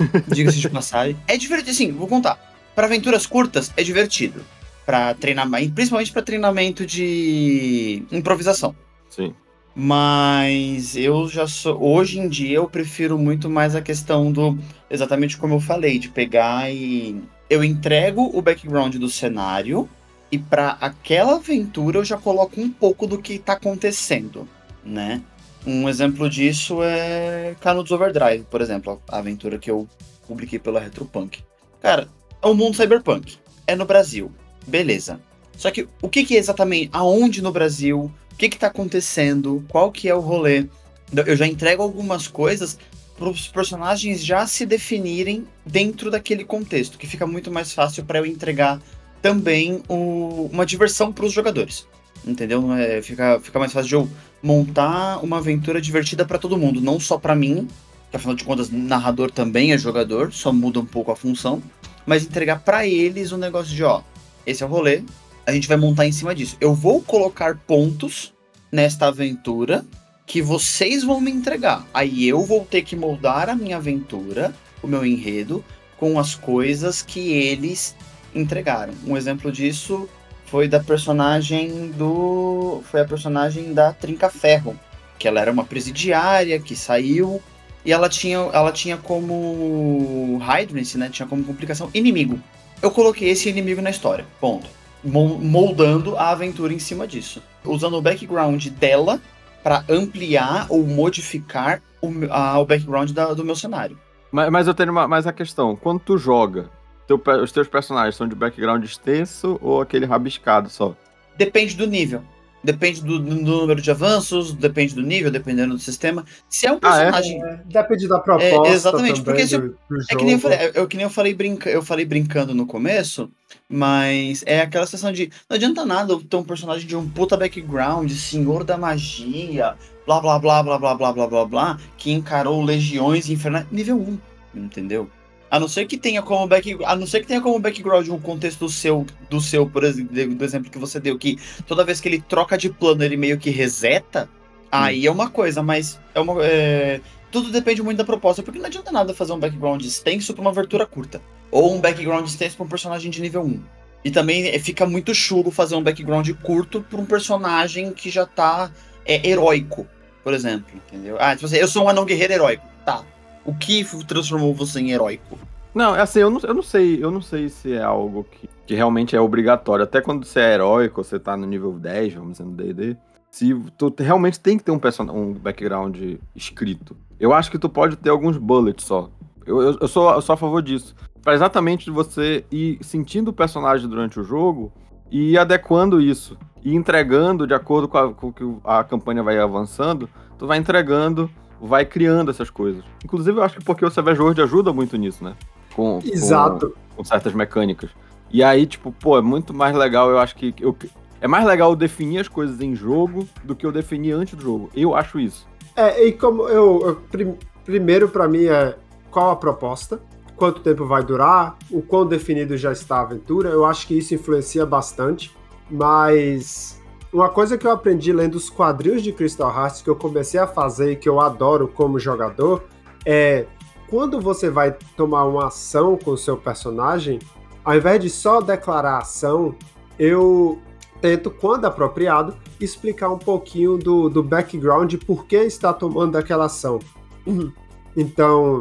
S2: [LAUGHS] Diga-se de passagem. É divertido, assim, vou contar para aventuras curtas é divertido. Para treinamento, principalmente para treinamento de improvisação.
S3: Sim.
S2: Mas eu já sou. Hoje em dia eu prefiro muito mais a questão do. Exatamente como eu falei, de pegar e. Eu entrego o background do cenário e para aquela aventura eu já coloco um pouco do que tá acontecendo, né? Um exemplo disso é Canudos Overdrive, por exemplo, a aventura que eu publiquei pela Retropunk. Cara, é um mundo cyberpunk. É no Brasil. Beleza. Só que o que, que é exatamente, aonde no Brasil, o que que tá acontecendo, qual que é o rolê. Eu já entrego algumas coisas para os personagens já se definirem dentro daquele contexto, que fica muito mais fácil para eu entregar também o, uma diversão para os jogadores. Entendeu? É, fica, fica mais fácil de eu montar uma aventura divertida para todo mundo, não só para mim, que afinal de contas, narrador também é jogador, só muda um pouco a função, mas entregar para eles um negócio de, ó, esse é o rolê, a gente vai montar em cima disso. Eu vou colocar pontos nesta aventura que vocês vão me entregar. Aí eu vou ter que moldar a minha aventura, o meu enredo, com as coisas que eles entregaram. Um exemplo disso foi da personagem do. Foi a personagem da Trinca Ferro. Que ela era uma presidiária que saiu. E ela tinha, ela tinha como hindrance, né? Tinha como complicação inimigo. Eu coloquei esse inimigo na história. Ponto. Moldando a aventura em cima disso. Usando o background dela para ampliar ou modificar o, a, o background da, do meu cenário.
S3: Mas, mas eu tenho uma, mais a questão. Quando tu joga, teu, os teus personagens são de background extenso ou aquele rabiscado só?
S2: Depende do nível. Depende do, do, número de avanços, depende do nível, dependendo do sistema. Se é um personagem.
S1: Ah, é? Depende da proposta.
S2: É, exatamente, porque se,
S1: do, do
S2: é que nem eu falei, eu, que nem eu falei, brinca, eu falei brincando no começo, mas é aquela sensação de. Não adianta nada ter um personagem de um puta background, senhor da magia, blá blá blá blá blá blá blá blá blá, que encarou legiões infernais. Nível 1, entendeu? A não ser que tenha como back, a não ser que tenha como background um contexto do seu, do seu, por exemplo, do exemplo que você deu, que toda vez que ele troca de plano ele meio que reseta, hum. aí é uma coisa, mas é uma, é, tudo depende muito da proposta, porque não adianta nada fazer um background extenso para uma abertura curta, ou um background extenso para um personagem de nível 1. E também é, fica muito chulo fazer um background curto para um personagem que já tá é, heróico, por exemplo, entendeu? Ah, tipo assim, eu sou um anão guerreiro heróico. Tá, o que transformou você em heróico?
S3: Não, é assim, eu não, eu não sei, eu não sei se é algo que, que realmente é obrigatório. Até quando você é heróico, você tá no nível 10, vamos dizer, no D&D, se tu realmente tem que ter um, um background escrito. Eu acho que tu pode ter alguns bullets só. Eu, eu, eu, sou, eu sou a favor disso. Pra exatamente você ir sentindo o personagem durante o jogo e ir adequando isso. E entregando de acordo com, a, com o que a campanha vai avançando, tu vai entregando vai criando essas coisas. Inclusive, eu acho que porque o Savage World ajuda muito nisso, né? Com,
S1: Exato.
S3: Com, com, certas mecânicas. E aí, tipo, pô, é muito mais legal, eu acho que. Eu, é mais legal eu definir as coisas em jogo do que eu definir antes do jogo. Eu acho isso.
S1: É, e como eu. eu prim, primeiro, para mim, é qual a proposta, quanto tempo vai durar, o quão definido já está a aventura. Eu acho que isso influencia bastante. Mas uma coisa que eu aprendi lendo os quadrinhos de Crystal Hearts que eu comecei a fazer e que eu adoro como jogador é quando você vai tomar uma ação com o seu personagem, ao invés de só declarar a ação, eu tento, quando apropriado, explicar um pouquinho do, do background por que está tomando aquela ação. [CLEARS THROAT] Então,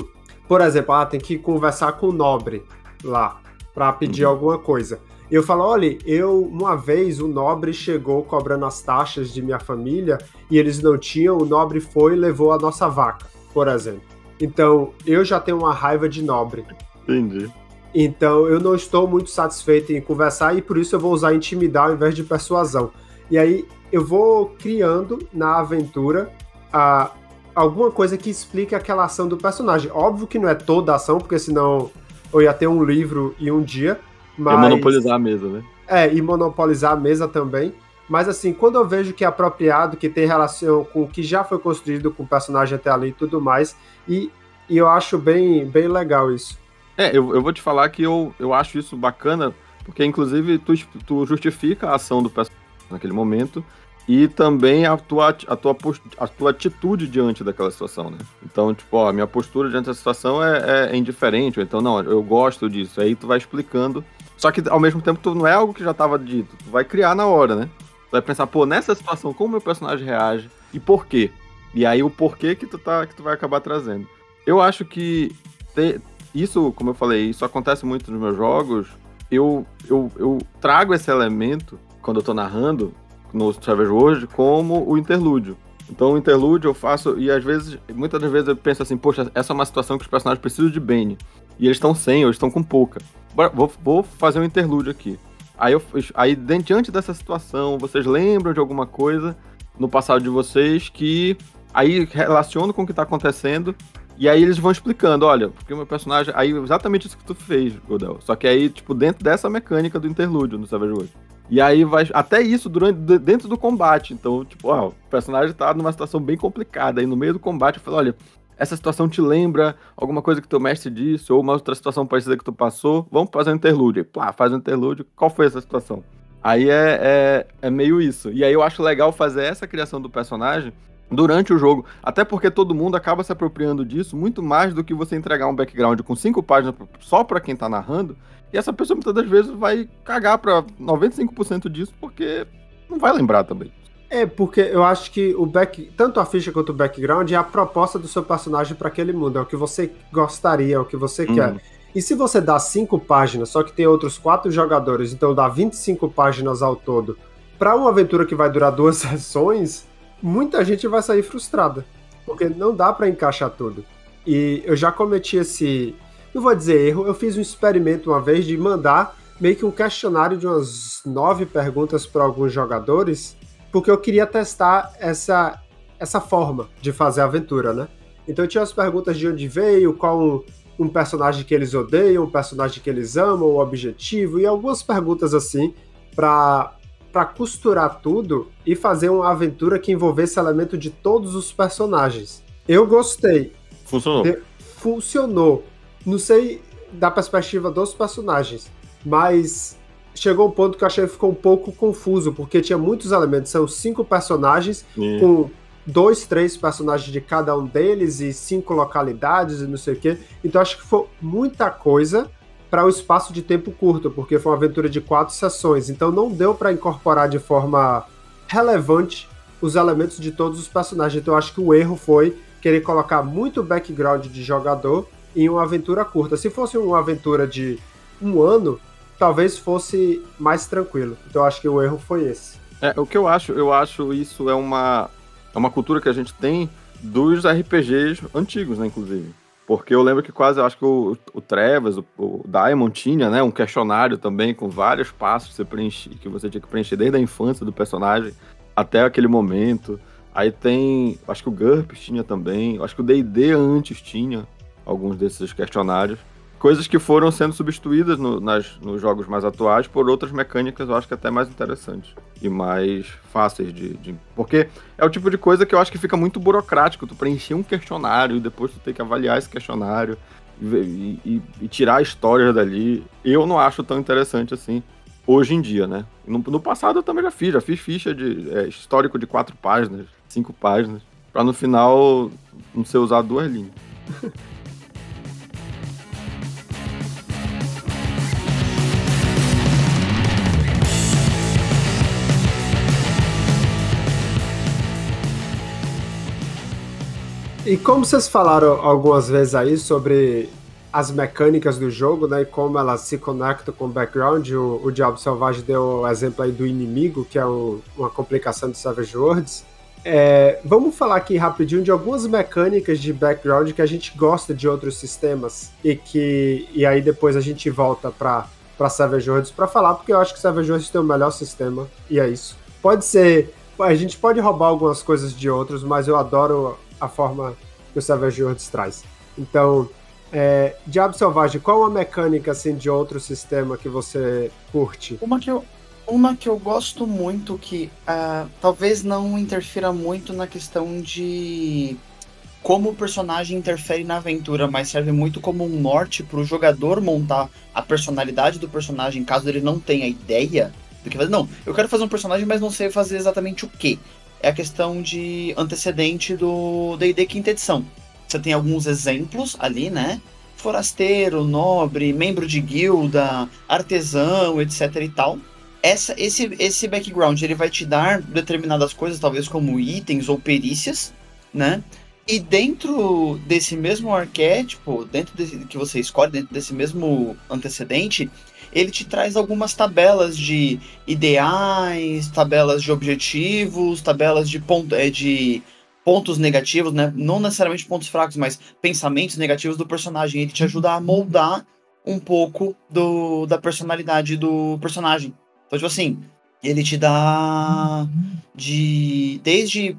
S1: por exemplo, ah, tem que conversar com o nobre lá para pedir uhum. alguma coisa. Eu falo, olha, eu uma vez o nobre chegou cobrando as taxas de minha família e eles não tinham, o nobre foi e levou a nossa vaca, por exemplo. Então, eu já tenho uma raiva de nobre.
S3: Entendi.
S1: Então, eu não estou muito satisfeito em conversar e por isso eu vou usar intimidar ao invés de persuasão. E aí, eu vou criando na aventura a, alguma coisa que explique aquela ação do personagem. Óbvio que não é toda a ação, porque senão eu ia ter um livro e um dia, mas...
S3: E monopolizar a mesa, né?
S1: É, e monopolizar a mesa também. Mas assim, quando eu vejo que é apropriado, que tem relação com o que já foi construído com o personagem até ali e tudo mais, e, e eu acho bem, bem legal isso.
S3: É, eu, eu vou te falar que eu, eu acho isso bacana, porque inclusive tu, tu justifica a ação do personagem naquele momento, e também a tua, a, tua, a tua atitude diante daquela situação, né? Então, tipo, ó, a minha postura diante da situação é, é, é indiferente, ou então, não, eu gosto disso. Aí tu vai explicando só que ao mesmo tempo tu não é algo que já estava dito, tu vai criar na hora, né? Tu vai pensar, pô, nessa situação, como meu personagem reage e por quê? E aí o porquê que tu, tá, que tu vai acabar trazendo. Eu acho que ter, isso, como eu falei, isso acontece muito nos meus jogos. Eu, eu, eu trago esse elemento, quando eu tô narrando, no Savage World, como o interlúdio. Então o interlúdio eu faço, e às vezes, muitas das vezes eu penso assim, poxa, essa é uma situação que os personagens precisam de Bane. E eles estão sem, ou eles estão com pouca. Vou, vou fazer um interlúdio aqui. Aí, eu, aí, diante dessa situação, vocês lembram de alguma coisa no passado de vocês que aí relaciona com o que tá acontecendo e aí eles vão explicando, olha, porque o meu personagem. Aí exatamente isso que tu fez, Godel. Só que aí, tipo, dentro dessa mecânica do interlúdio no Savage Worlds. E aí vai. Até isso durante, dentro do combate. Então, tipo, ó, o personagem tá numa situação bem complicada. Aí no meio do combate eu falo, olha, essa situação te lembra alguma coisa que teu mestre disse, ou uma outra situação parecida que tu passou, vamos fazer um interlúdio. Plá, faz um interlúdio. Qual foi essa situação? Aí é, é, é meio isso. E aí eu acho legal fazer essa criação do personagem durante o jogo. Até porque todo mundo acaba se apropriando disso muito mais do que você entregar um background com cinco páginas só para quem tá narrando. E essa pessoa muitas das vezes vai cagar pra 95% disso porque não vai lembrar também.
S1: É, porque eu acho que o back, tanto a ficha quanto o background é a proposta do seu personagem para aquele mundo, é o que você gostaria, é o que você hum. quer. E se você dá cinco páginas, só que tem outros quatro jogadores, então dá 25 páginas ao todo, para uma aventura que vai durar [LAUGHS] duas sessões, muita gente vai sair frustrada, porque não dá para encaixar tudo. E eu já cometi esse, não vou dizer erro, eu fiz um experimento uma vez de mandar meio que um questionário de umas nove perguntas para alguns jogadores, porque eu queria testar essa, essa forma de fazer a aventura, né? Então tinha as perguntas de onde veio, qual um, um personagem que eles odeiam, um personagem que eles amam, o objetivo, e algumas perguntas assim, para para costurar tudo e fazer uma aventura que envolvesse elemento de todos os personagens. Eu gostei.
S3: Funcionou. De...
S1: Funcionou. Não sei da perspectiva dos personagens, mas chegou um ponto que eu achei que ficou um pouco confuso, porque tinha muitos elementos. São cinco personagens com dois, três personagens de cada um deles e cinco localidades e não sei o quê. Então acho que foi muita coisa para o um espaço de tempo curto, porque foi uma aventura de quatro sessões, então não deu para incorporar de forma relevante os elementos de todos os personagens. Então eu acho que o erro foi querer colocar muito background de jogador em uma aventura curta. Se fosse uma aventura de um ano, talvez fosse mais tranquilo. Então eu acho que o erro foi esse.
S3: É, o que eu acho, eu acho isso é uma, é uma cultura que a gente tem dos RPGs antigos, né, inclusive. Porque eu lembro que quase, eu acho que o, o Trevas, o, o Diamond tinha, né, um questionário também com vários passos que você, preenche, que você tinha que preencher desde a infância do personagem até aquele momento. Aí tem, acho que o GURPS tinha também, acho que o D&D antes tinha alguns desses questionários coisas que foram sendo substituídas no, nas, nos jogos mais atuais por outras mecânicas, eu acho que até mais interessantes e mais fáceis de, de, Porque é o tipo de coisa que eu acho que fica muito burocrático, tu preencher um questionário e depois tu ter que avaliar esse questionário e, e, e tirar histórias dali. Eu não acho tão interessante assim hoje em dia, né? No, no passado eu também já fiz, já fiz ficha de é, histórico de quatro páginas, cinco páginas, para no final não ser usado duas linhas. [LAUGHS]
S1: E como vocês falaram algumas vezes aí sobre as mecânicas do jogo, né, e como elas se conectam com o background, o, o Diabo Selvagem deu o exemplo aí do inimigo, que é um, uma complicação de Savage Worlds. É, vamos falar aqui rapidinho de algumas mecânicas de background que a gente gosta de outros sistemas e que e aí depois a gente volta para para Savage Worlds para falar, porque eu acho que Savage Worlds tem o melhor sistema e é isso. Pode ser, a gente pode roubar algumas coisas de outros, mas eu adoro a forma que o Savage Worlds traz. Então, é, Diabo Selvagem, qual a mecânica assim de outro sistema que você curte?
S2: Uma que eu, uma que eu gosto muito, que uh, talvez não interfira muito na questão de como o personagem interfere na aventura, mas serve muito como um norte para o jogador montar a personalidade do personagem, caso ele não tenha ideia do que fazer. Não, eu quero fazer um personagem, mas não sei fazer exatamente o que é a questão de antecedente do D&D quinta edição. Você tem alguns exemplos ali, né? Forasteiro, nobre, membro de guilda, artesão, etc e tal. Essa, esse, esse background ele vai te dar determinadas coisas, talvez como itens ou perícias, né? E dentro desse mesmo arquétipo, dentro desse, que você escolhe, dentro desse mesmo antecedente, ele te traz algumas tabelas de ideais, tabelas de objetivos, tabelas de, ponto, é, de pontos negativos, né? Não necessariamente pontos fracos, mas pensamentos negativos do personagem. Ele te ajuda a moldar um pouco do, da personalidade do personagem. Então, tipo assim, ele te dá de. Desde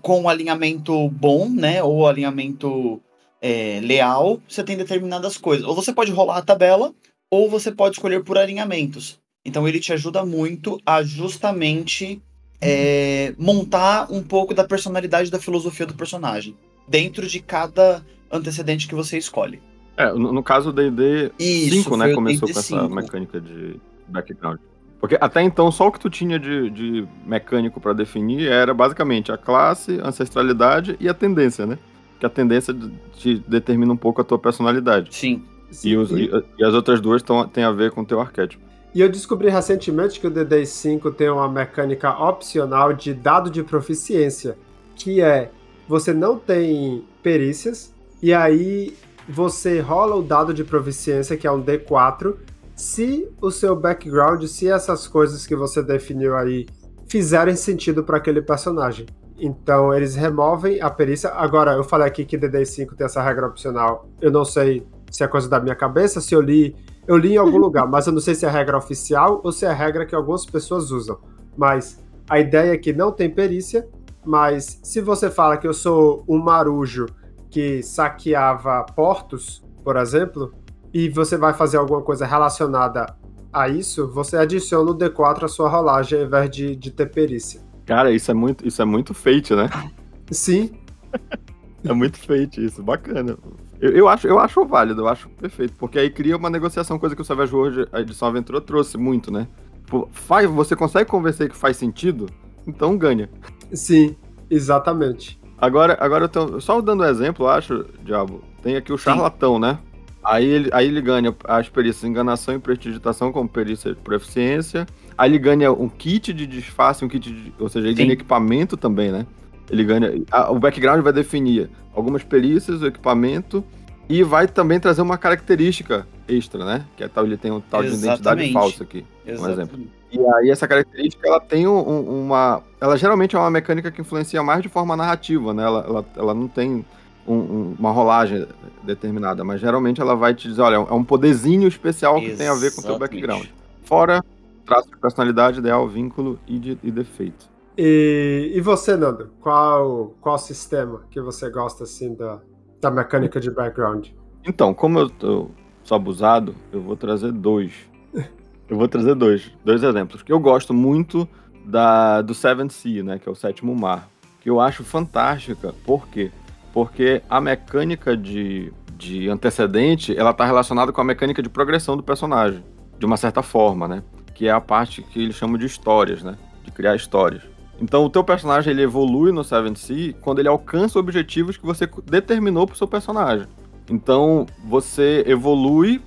S2: com um alinhamento bom, né? Ou alinhamento é, leal, você tem determinadas coisas. Ou você pode rolar a tabela, ou você pode escolher por alinhamentos. Então ele te ajuda muito a justamente é, montar um pouco da personalidade da filosofia do personagem dentro de cada antecedente que você escolhe.
S3: É, no, no caso do D&D 5, né, começou com essa mecânica de background. Porque até então só o que tu tinha de, de mecânico para definir era basicamente a classe, a ancestralidade e a tendência, né? Que a tendência te determina um pouco a tua personalidade.
S2: Sim.
S3: Sim. E, os, e, e, as outras duas tão, têm a ver com o teu arquétipo.
S1: E eu descobri recentemente que o DD5 tem uma mecânica opcional de dado de proficiência, que é você não tem perícias, e aí você rola o dado de proficiência, que é um D4, se o seu background, se essas coisas que você definiu aí fizerem sentido para aquele personagem. Então eles removem a perícia. Agora, eu falei aqui que DD5 tem essa regra opcional. Eu não sei se é coisa da minha cabeça, se eu li eu li em algum [LAUGHS] lugar, mas eu não sei se é regra oficial ou se é regra que algumas pessoas usam. Mas a ideia é que não tem perícia, mas se você fala que eu sou um marujo que saqueava portos, por exemplo, e você vai fazer alguma coisa relacionada a isso, você adiciona o D4 à sua rolagem ao invés de, de ter perícia.
S3: Cara, isso é muito, isso é muito fate, né?
S1: Sim. [LAUGHS]
S3: é muito fate isso, bacana. Eu, eu, acho, eu acho válido, eu acho perfeito, porque aí cria uma negociação, coisa que o Savage World, a edição Aventura, trouxe muito, né? Tipo, faz, você consegue convencer que faz sentido, então ganha.
S1: Sim, exatamente.
S3: Agora, agora eu tô, só dando um exemplo, acho, Diabo, tem aqui o charlatão, Sim. né? Aí ele, aí ele ganha as perícias enganação e prestigitação como perícia de proficiência. Aí ele ganha um kit de disfarce, um kit de, Ou seja, ele Sim. ganha equipamento também, né? Ele ganha. A, o background vai definir algumas perícias, o equipamento, e vai também trazer uma característica extra, né? Que é tal, ele tem um tal Exatamente. de identidade falsa aqui, por exemplo. E aí essa característica, ela tem um, uma... Ela geralmente é uma mecânica que influencia mais de forma narrativa, né? Ela, ela, ela não tem um, um, uma rolagem determinada, mas geralmente ela vai te dizer, olha, é um poderzinho especial que Exatamente. tem a ver com o teu background. Fora traço de personalidade, ideal, vínculo e, de, e defeito.
S1: E, e você, Nando? Qual, qual sistema que você gosta assim da, da mecânica de background?
S3: Então, como eu tô, sou abusado, eu vou trazer dois. [LAUGHS] eu vou trazer dois, dois exemplos. Que eu gosto muito da do Seven Sea, né, que é o sétimo mar, que eu acho fantástica. Por quê? Porque a mecânica de, de antecedente, ela tá relacionada com a mecânica de progressão do personagem, de uma certa forma, né? Que é a parte que eles chamam de histórias, né? De criar histórias. Então o teu personagem ele evolui no Seven Sea quando ele alcança objetivos que você determinou pro seu personagem. Então você evolui,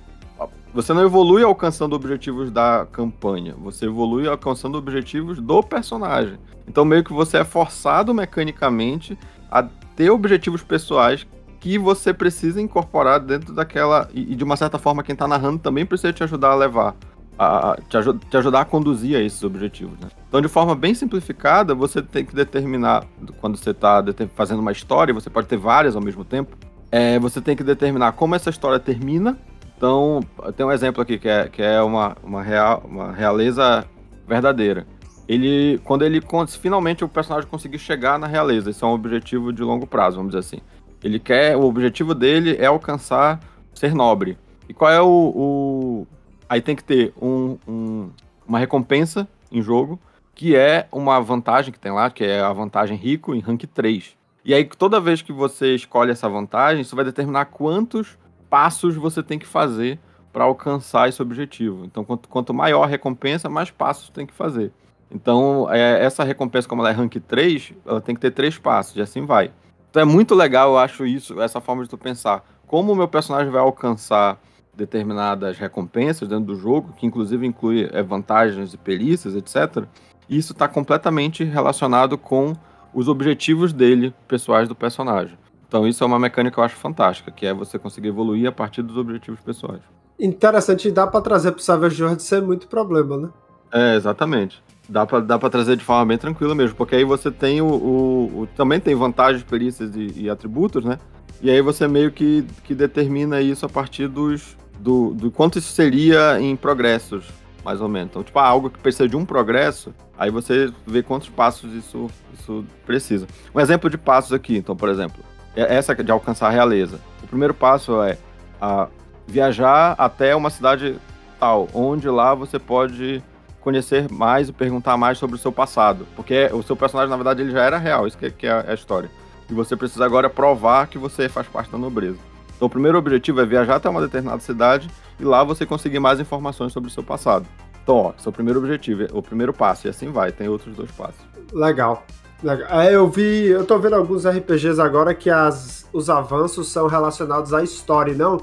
S3: você não evolui alcançando objetivos da campanha, você evolui alcançando objetivos do personagem. Então meio que você é forçado mecanicamente a ter objetivos pessoais que você precisa incorporar dentro daquela e, de uma certa forma quem tá narrando também precisa te ajudar a levar a, te, te, ajudar a conduzir a esses objetivos. Né? Então, de forma bem simplificada, você tem que determinar, quando você está fazendo uma história, você pode ter várias ao mesmo tempo, é, você tem que determinar como essa história termina. Então, tem um exemplo aqui que é, que é uma, uma, real, uma realeza verdadeira. Ele, quando ele finalmente o personagem conseguir chegar na realeza, isso é um objetivo de longo prazo, vamos dizer assim. Ele quer, o objetivo dele é alcançar ser nobre. E qual é o, o Aí tem que ter um, um, uma recompensa em jogo, que é uma vantagem que tem lá, que é a vantagem rico em rank 3. E aí, toda vez que você escolhe essa vantagem, isso vai determinar quantos passos você tem que fazer para alcançar esse objetivo. Então, quanto, quanto, maior a recompensa, mais passos tem que fazer. Então, é, essa recompensa, como ela é rank 3, ela tem que ter três passos, e assim vai. Então é muito legal, eu acho isso, essa forma de tu pensar. Como o meu personagem vai alcançar determinadas recompensas dentro do jogo, que inclusive inclui é, vantagens e perícias, etc. E isso está completamente relacionado com os objetivos dele, pessoais do personagem. Então isso é uma mecânica que eu acho fantástica, que é você conseguir evoluir a partir dos objetivos pessoais.
S1: Interessante, e dá para trazer para o Savage World sem muito problema, né?
S3: É, exatamente. Dá pra, dá pra trazer de forma bem tranquila mesmo, porque aí você tem o. o, o também tem vantagens, perícias e, e, atributos, né? E aí você meio que, que determina isso a partir dos. Do, do quanto isso seria em progressos, mais ou menos. Então, tipo, ah, algo que precisa de um progresso, aí você vê quantos passos isso, isso precisa. Um exemplo de passos aqui, então, por exemplo, é essa de alcançar a realeza. O primeiro passo é a, viajar até uma cidade tal, onde lá você pode conhecer mais e perguntar mais sobre o seu passado. Porque o seu personagem, na verdade, ele já era real, isso que, que é a história. E você precisa agora provar que você faz parte da nobreza. Então, o primeiro objetivo é viajar até uma determinada cidade e lá você conseguir mais informações sobre o seu passado. Então, ó, esse é o primeiro objetivo, o primeiro passo, e assim vai, tem outros dois passos.
S1: Legal. Legal. É, eu vi, eu tô vendo alguns RPGs agora que as, os avanços são relacionados à história, não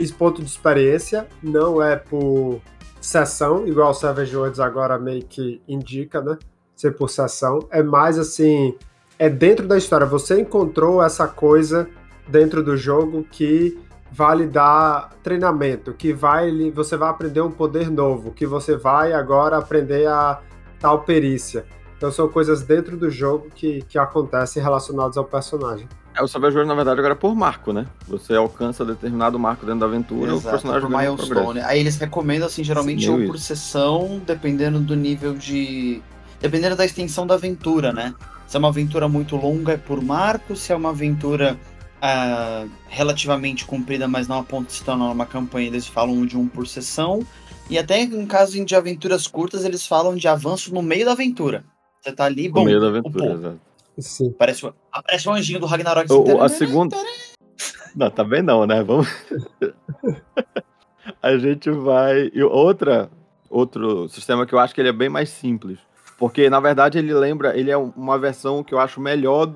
S1: esse ponto de experiência, não é por sessão, igual o Savage Worlds agora meio que indica, né? Ser por sessão. É mais assim, é dentro da história. Você encontrou essa coisa dentro do jogo que vai lhe dar treinamento, que vai você vai aprender um poder novo, que você vai agora aprender a tal perícia. Então são coisas dentro do jogo que, que acontecem relacionadas ao personagem.
S3: É, o Savage Worlds, na verdade, agora é por marco, né? Você alcança determinado marco dentro da aventura, Exato, o personagem
S2: por milestone. Aí eles recomendam, assim, geralmente Sim, um por sessão, dependendo do nível de... Dependendo da extensão da aventura, né? Se é uma aventura muito longa, é por marco. Se é uma aventura uh, relativamente comprida, mas não a ponto de se tornar uma campanha, eles falam de um por sessão. E até em caso de aventuras curtas, eles falam de avanço no meio da aventura. Você tá ali, bom.
S3: No meio da aventura, exato.
S2: Sim. Parece, aparece um anjinho do Ragnarok.
S3: O, a segunda. Não, também não, né? Vamos. [LAUGHS] a gente vai. E outra, outro sistema que eu acho que ele é bem mais simples. Porque, na verdade, ele lembra. Ele é uma versão que eu acho melhor,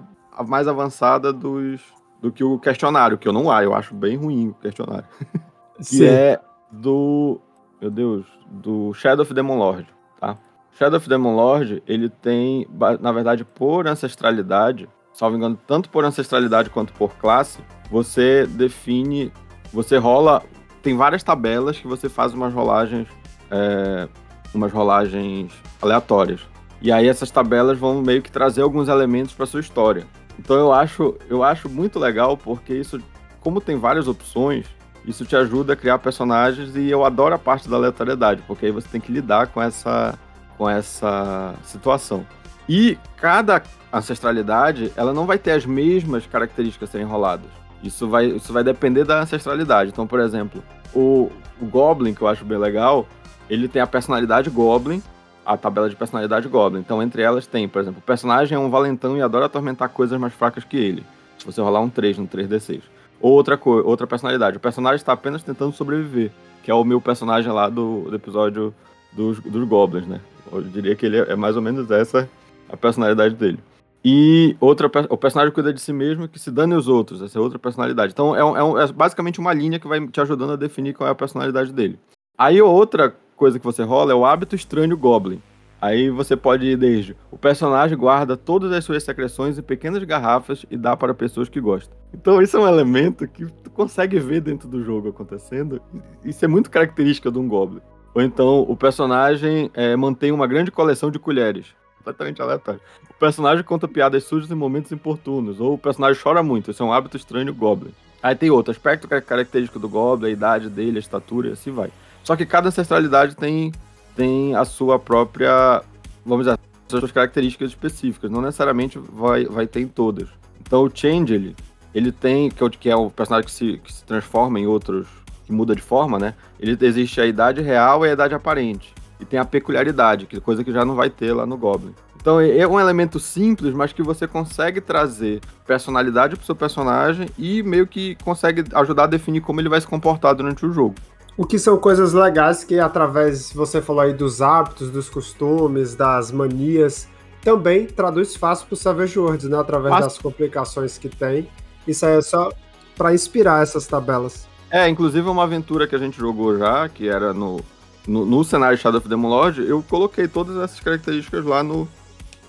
S3: mais avançada dos, do que o questionário, que eu não acho. Eu acho bem ruim o questionário. [LAUGHS] Sim. que é do. Meu Deus, do Shadow of Demon Lord, tá? Shadow of Demon Lord, ele tem, na verdade, por ancestralidade, salvo engano, tanto por ancestralidade quanto por classe, você define, você rola, tem várias tabelas que você faz umas rolagens, é, umas rolagens aleatórias. E aí essas tabelas vão meio que trazer alguns elementos para sua história. Então eu acho, eu acho muito legal porque isso, como tem várias opções, isso te ajuda a criar personagens e eu adoro a parte da aleatoriedade, porque aí você tem que lidar com essa com essa situação. E cada ancestralidade, ela não vai ter as mesmas características serem roladas. Isso vai, isso vai depender da ancestralidade. Então, por exemplo, o, o Goblin, que eu acho bem legal, ele tem a personalidade Goblin, a tabela de personalidade Goblin. Então, entre elas tem, por exemplo, o personagem é um valentão e adora atormentar coisas mais fracas que ele. Se você rolar um 3 no 3D6. Outra, outra personalidade, o personagem está apenas tentando sobreviver, que é o meu personagem lá do, do episódio dos, dos Goblins, né? Eu diria que ele é mais ou menos essa a personalidade dele. E outra, o personagem cuida de si mesmo que se dane os outros, essa é outra personalidade. Então é, um, é, é, basicamente uma linha que vai te ajudando a definir qual é a personalidade dele. Aí outra coisa que você rola é o hábito estranho Goblin. Aí você pode ir desde o personagem guarda todas as suas secreções em pequenas garrafas e dá para pessoas que gostam. Então isso é um elemento que tu consegue ver dentro do jogo acontecendo. Isso é muito característica de um Goblin. Ou então o personagem é, mantém uma grande coleção de colheres. Completamente aleatório. O personagem conta piadas sujas em momentos importunos. Ou o personagem chora muito. Isso é um hábito estranho Goblin. Aí tem outro aspecto característico do Goblin, a idade dele, a estatura e assim vai. Só que cada ancestralidade tem, tem a sua própria, vamos dizer, suas características específicas. Não necessariamente vai, vai ter em todas. Então o Change, ele, ele tem, que é, o, que é o personagem que se, que se transforma em outros que muda de forma, né? Ele existe a idade real e a idade aparente. E tem a peculiaridade, que é coisa que já não vai ter lá no Goblin. Então é um elemento simples, mas que você consegue trazer personalidade pro seu personagem e meio que consegue ajudar a definir como ele vai se comportar durante o jogo.
S1: O que são coisas legais que, através, você falou aí dos hábitos, dos costumes, das manias, também traduz fácil pro Savage Worlds, né? Através das complicações que tem. Isso aí é só para inspirar essas tabelas.
S3: É, inclusive uma aventura que a gente jogou já, que era no, no, no cenário Shadow of Demon Lord, eu coloquei todas essas características lá no,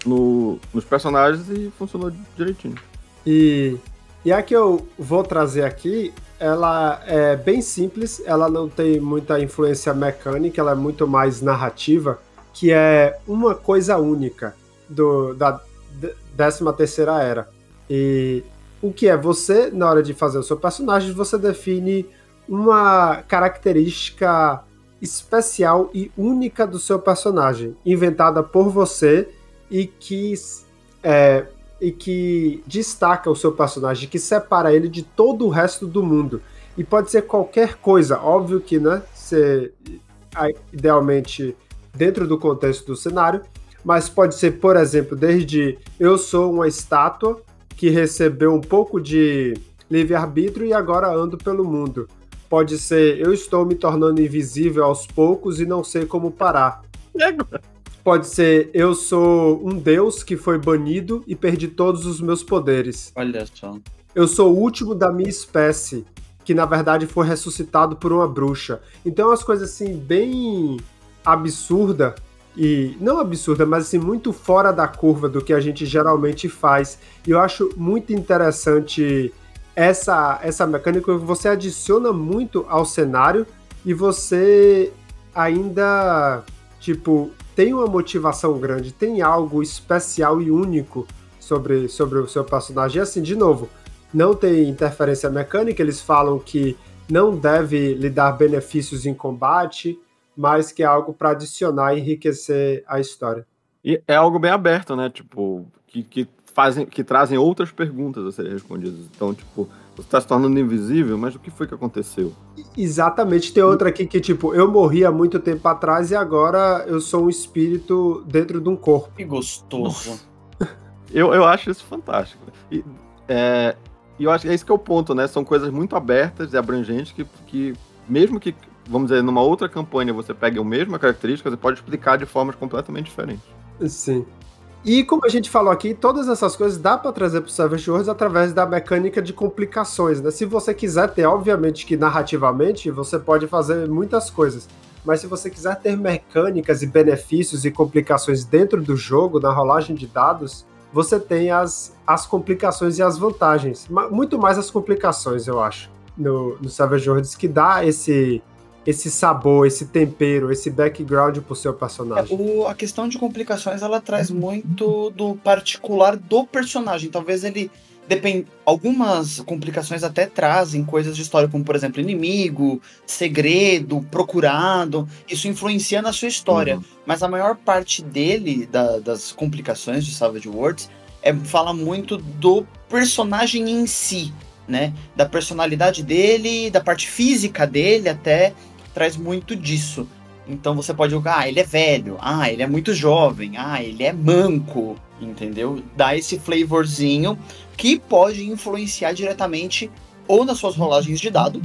S3: no, nos personagens e funcionou direitinho.
S1: E, e a que eu vou trazer aqui, ela é bem simples, ela não tem muita influência mecânica, ela é muito mais narrativa, que é uma coisa única do, da 13 terceira era. E o que é você, na hora de fazer o seu personagem, você define uma característica especial e única do seu personagem, inventada por você e que, é, e que destaca o seu personagem, que separa ele de todo o resto do mundo. E pode ser qualquer coisa, óbvio que, né? Ser idealmente dentro do contexto do cenário, mas pode ser, por exemplo, desde eu sou uma estátua que recebeu um pouco de livre-arbítrio e agora ando pelo mundo. Pode ser eu estou me tornando invisível aos poucos e não sei como parar. Pode ser eu sou um deus que foi banido e perdi todos os meus poderes.
S2: Olha só.
S1: Eu sou o último da minha espécie, que na verdade foi ressuscitado por uma bruxa. Então, as coisas assim, bem absurda e não absurda, mas assim muito fora da curva do que a gente geralmente faz. E eu acho muito interessante essa essa mecânica que você adiciona muito ao cenário e você ainda tipo tem uma motivação grande, tem algo especial e único sobre, sobre o seu personagem. E assim, de novo, não tem interferência mecânica, eles falam que não deve lhe dar benefícios em combate, mas que é algo para adicionar e enriquecer a história.
S3: E é algo bem aberto, né? Tipo, que, que fazem, que trazem outras perguntas a serem respondidas. Então, tipo, está se tornando invisível, mas o que foi que aconteceu?
S1: Exatamente. Tem outra aqui que, tipo, eu morri há muito tempo atrás e agora eu sou um espírito dentro de um corpo.
S2: Que gostoso.
S3: eu, eu acho isso fantástico. E, é, eu acho que é isso que é o ponto, né? São coisas muito abertas e abrangentes que, que mesmo que, vamos dizer, numa outra campanha você pegue a mesma característica, você pode explicar de formas completamente diferentes.
S1: Sim. E como a gente falou aqui, todas essas coisas dá para trazer para o Savage Worlds através da mecânica de complicações, né? Se você quiser ter, obviamente que narrativamente você pode fazer muitas coisas, mas se você quiser ter mecânicas e benefícios e complicações dentro do jogo, na rolagem de dados, você tem as, as complicações e as vantagens. Muito mais as complicações, eu acho, no, no Savage Worlds, que dá esse esse sabor, esse tempero, esse background pro seu personagem.
S2: É, o, a questão de complicações ela traz muito do particular do personagem. Talvez ele depend... algumas complicações até trazem coisas de história, como por exemplo, inimigo, segredo, procurado. Isso influencia na sua história. Uhum. Mas a maior parte dele, da, das complicações de Savage Worlds, é, fala muito do personagem em si. Né? Da personalidade dele, da parte física dele até traz muito disso. Então você pode jogar, ah, ele é velho, ah, ele é muito jovem, ah, ele é manco, entendeu? Dá esse flavorzinho que pode influenciar diretamente ou nas suas rolagens de dado,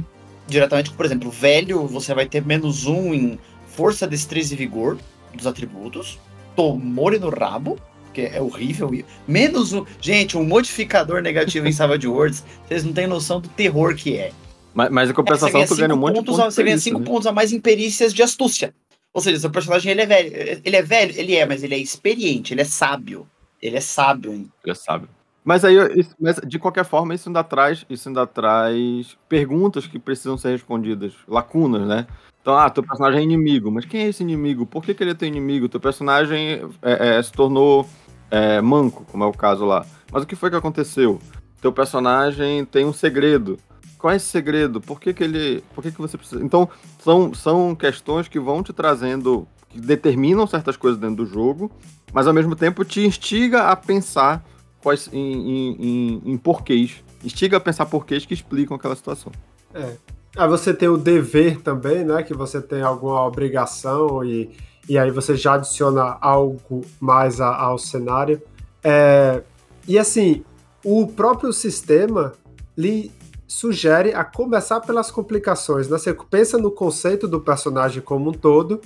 S2: diretamente, por exemplo, velho, você vai ter menos um em força, destreza e vigor dos atributos, tomore no rabo, que é horrível. Menos um. Gente, um modificador negativo em Savage Words, vocês não têm noção do terror que é.
S3: Mas, mas em compensação, é, tu ganha um monte pontos, de pontos.
S2: Você ganha 5 né? pontos a mais em perícias de astúcia. Ou seja, seu personagem ele é velho. Ele é velho? Ele é, mas ele é experiente, ele é sábio. Ele é sábio. Hein?
S3: Ele é sábio. Mas aí, mas de qualquer forma, isso ainda traz, isso ainda traz perguntas que precisam ser respondidas, lacunas, né? Então, ah, teu personagem é inimigo, mas quem é esse inimigo? Por que, que ele é teu inimigo? Teu personagem é, é, se tornou é, manco, como é o caso lá. Mas o que foi que aconteceu? Teu personagem tem um segredo qual é esse segredo? Por que, que ele. Por que, que você precisa. Então, são, são questões que vão te trazendo. que determinam certas coisas dentro do jogo, mas ao mesmo tempo te instiga a pensar quais, em, em, em, em porquês. Instiga a pensar porquês que explicam aquela situação.
S1: É. Aí você tem o dever também, né? Que você tem alguma obrigação e, e aí você já adiciona algo mais a, ao cenário. É, e assim, o próprio sistema lhe sugere a começar pelas complicações. Né? Você pensa no conceito do personagem como um todo,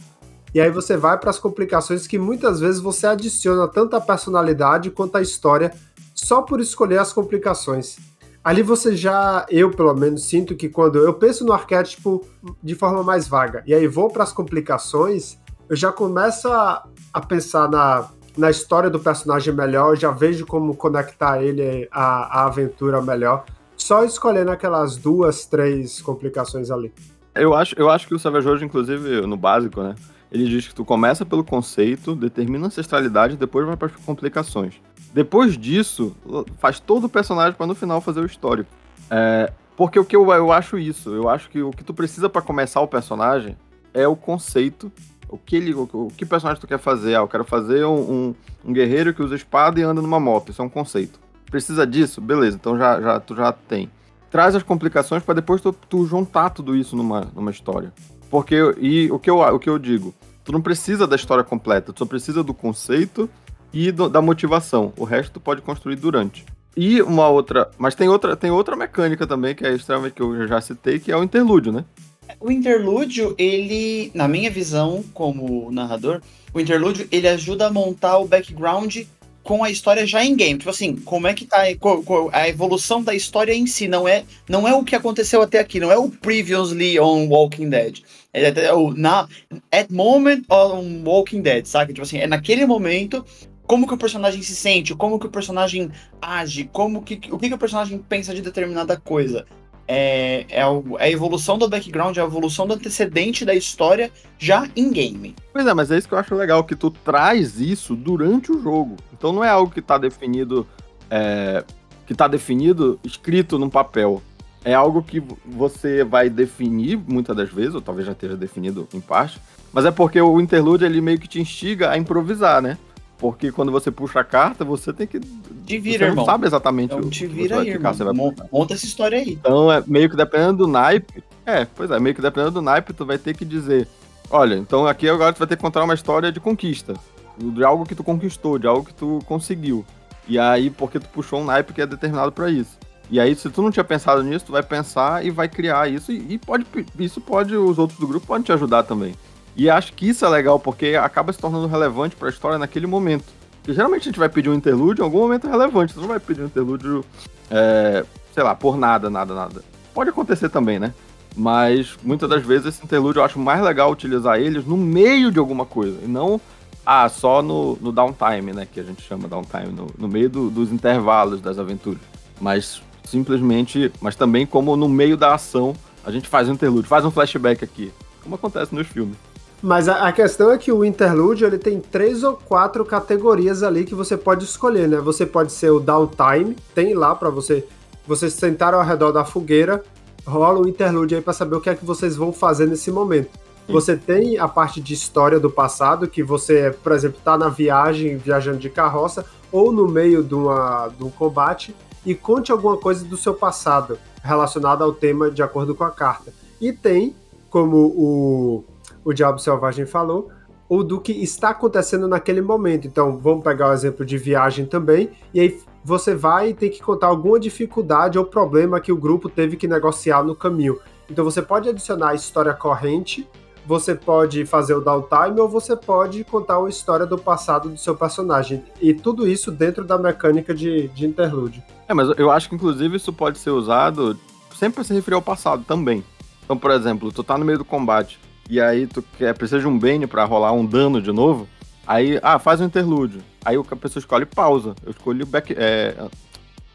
S1: e aí você vai para as complicações que muitas vezes você adiciona tanto a personalidade quanto a história só por escolher as complicações. Ali você já, eu pelo menos sinto que quando eu penso no arquétipo de forma mais vaga, e aí vou para as complicações, eu já começo a, a pensar na, na história do personagem melhor, já vejo como conectar ele à, à aventura melhor só escolhendo aquelas duas, três complicações ali.
S3: Eu acho, eu acho que o Savage World, inclusive, no básico, né? ele diz que tu começa pelo conceito, determina a ancestralidade depois vai para as complicações. Depois disso, faz todo o personagem para no final fazer o histórico. É, porque o que eu, eu acho isso, eu acho que o que tu precisa para começar o personagem é o conceito, o que ele, o, o, que personagem tu quer fazer. Ah, eu quero fazer um, um, um, guerreiro que usa espada e anda numa moto, isso é um conceito. Precisa disso? Beleza, então já, já, tu já tem. Traz as complicações para depois tu, tu, juntar tudo isso numa, numa história. Porque, e o que, eu, o que eu digo, tu não precisa da história completa, tu só precisa do conceito e do, da motivação. O resto tu pode construir durante. E uma outra. Mas tem outra, tem outra mecânica também, que é extremamente que eu já citei, que é o interlúdio, né?
S2: O interlúdio, ele, na minha visão como narrador, o interlúdio ele ajuda a montar o background com a história já em game. Tipo assim, como é que tá a evolução da história em si, não é, não é o que aconteceu até aqui, não é o previously on Walking Dead. É, é, é o na at moment on Walking Dead, sabe? Tipo assim, é naquele momento como que o personagem se sente, como que o personagem age, como que o que, que o personagem pensa de determinada coisa. É, é, a evolução do background, é a evolução do antecedente da história já em game.
S3: Pois é, mas é isso que eu acho legal, que tu traz isso durante o jogo. Então não é algo que tá definido. É, que tá definido, escrito num papel. É algo que você vai definir muitas das vezes, ou talvez já esteja definido em parte, mas é porque o interlude ele meio que te instiga a improvisar, né? Porque quando você puxa a carta, você tem que.
S2: Te vira,
S3: você
S2: irmão.
S3: não sabe exatamente
S2: então,
S3: o
S2: te vira aí, irmão. Vai... Monta essa história aí.
S3: Então, é meio que dependendo do naipe. É, pois é, meio que dependendo do naipe, tu vai ter que dizer: olha, então aqui agora tu vai ter que contar uma história de conquista. De algo que tu conquistou, de algo que tu conseguiu. E aí, porque tu puxou um naipe que é determinado para isso. E aí, se tu não tinha pensado nisso, tu vai pensar e vai criar isso. E, e pode, isso pode, os outros do grupo podem te ajudar também. E acho que isso é legal, porque acaba se tornando relevante para a história naquele momento. Porque geralmente a gente vai pedir um interlúdio em algum momento relevante. Você não vai pedir um interlúdio, é, sei lá, por nada, nada, nada. Pode acontecer também, né? Mas muitas das vezes esse interlúdio eu acho mais legal utilizar eles no meio de alguma coisa. E não, ah, só no, no downtime, né? Que a gente chama downtime, no, no meio do, dos intervalos das aventuras. Mas simplesmente, mas também como no meio da ação a gente faz um interlúdio, faz um flashback aqui. Como acontece nos filmes.
S1: Mas a, a, questão é que o interlúdio ele tem três ou quatro categorias ali que você pode escolher, né? Você pode ser o downtime, tem lá para você. Vocês sentaram ao redor da fogueira, rola o interlúdio aí para saber o que é que vocês vão fazer nesse momento. Sim. Você tem a parte de história do passado, que você, por exemplo, tá na viagem, viajando de carroça, ou no meio de, uma, de um combate, e conte alguma coisa do seu passado relacionada ao tema de acordo com a carta. E tem, como o o Diabo Selvagem falou, ou do que está acontecendo naquele momento. Então, vamos pegar o exemplo de viagem também, e aí você vai tem que contar alguma dificuldade ou problema que o grupo teve que negociar no caminho. Então, você pode adicionar a história corrente, você pode fazer o downtime ou você pode contar uma história do passado do seu personagem. E tudo isso dentro da mecânica de, de interlúdio.
S3: É, mas eu acho que inclusive isso pode ser usado sempre para se referir ao passado também. Então, por exemplo, tu tá no meio do combate e aí tu quer, precisa de um Bane para rolar um dano de novo, aí, ah, faz um interlúdio. Aí a pessoa escolhe pausa. Eu escolhi o back. É,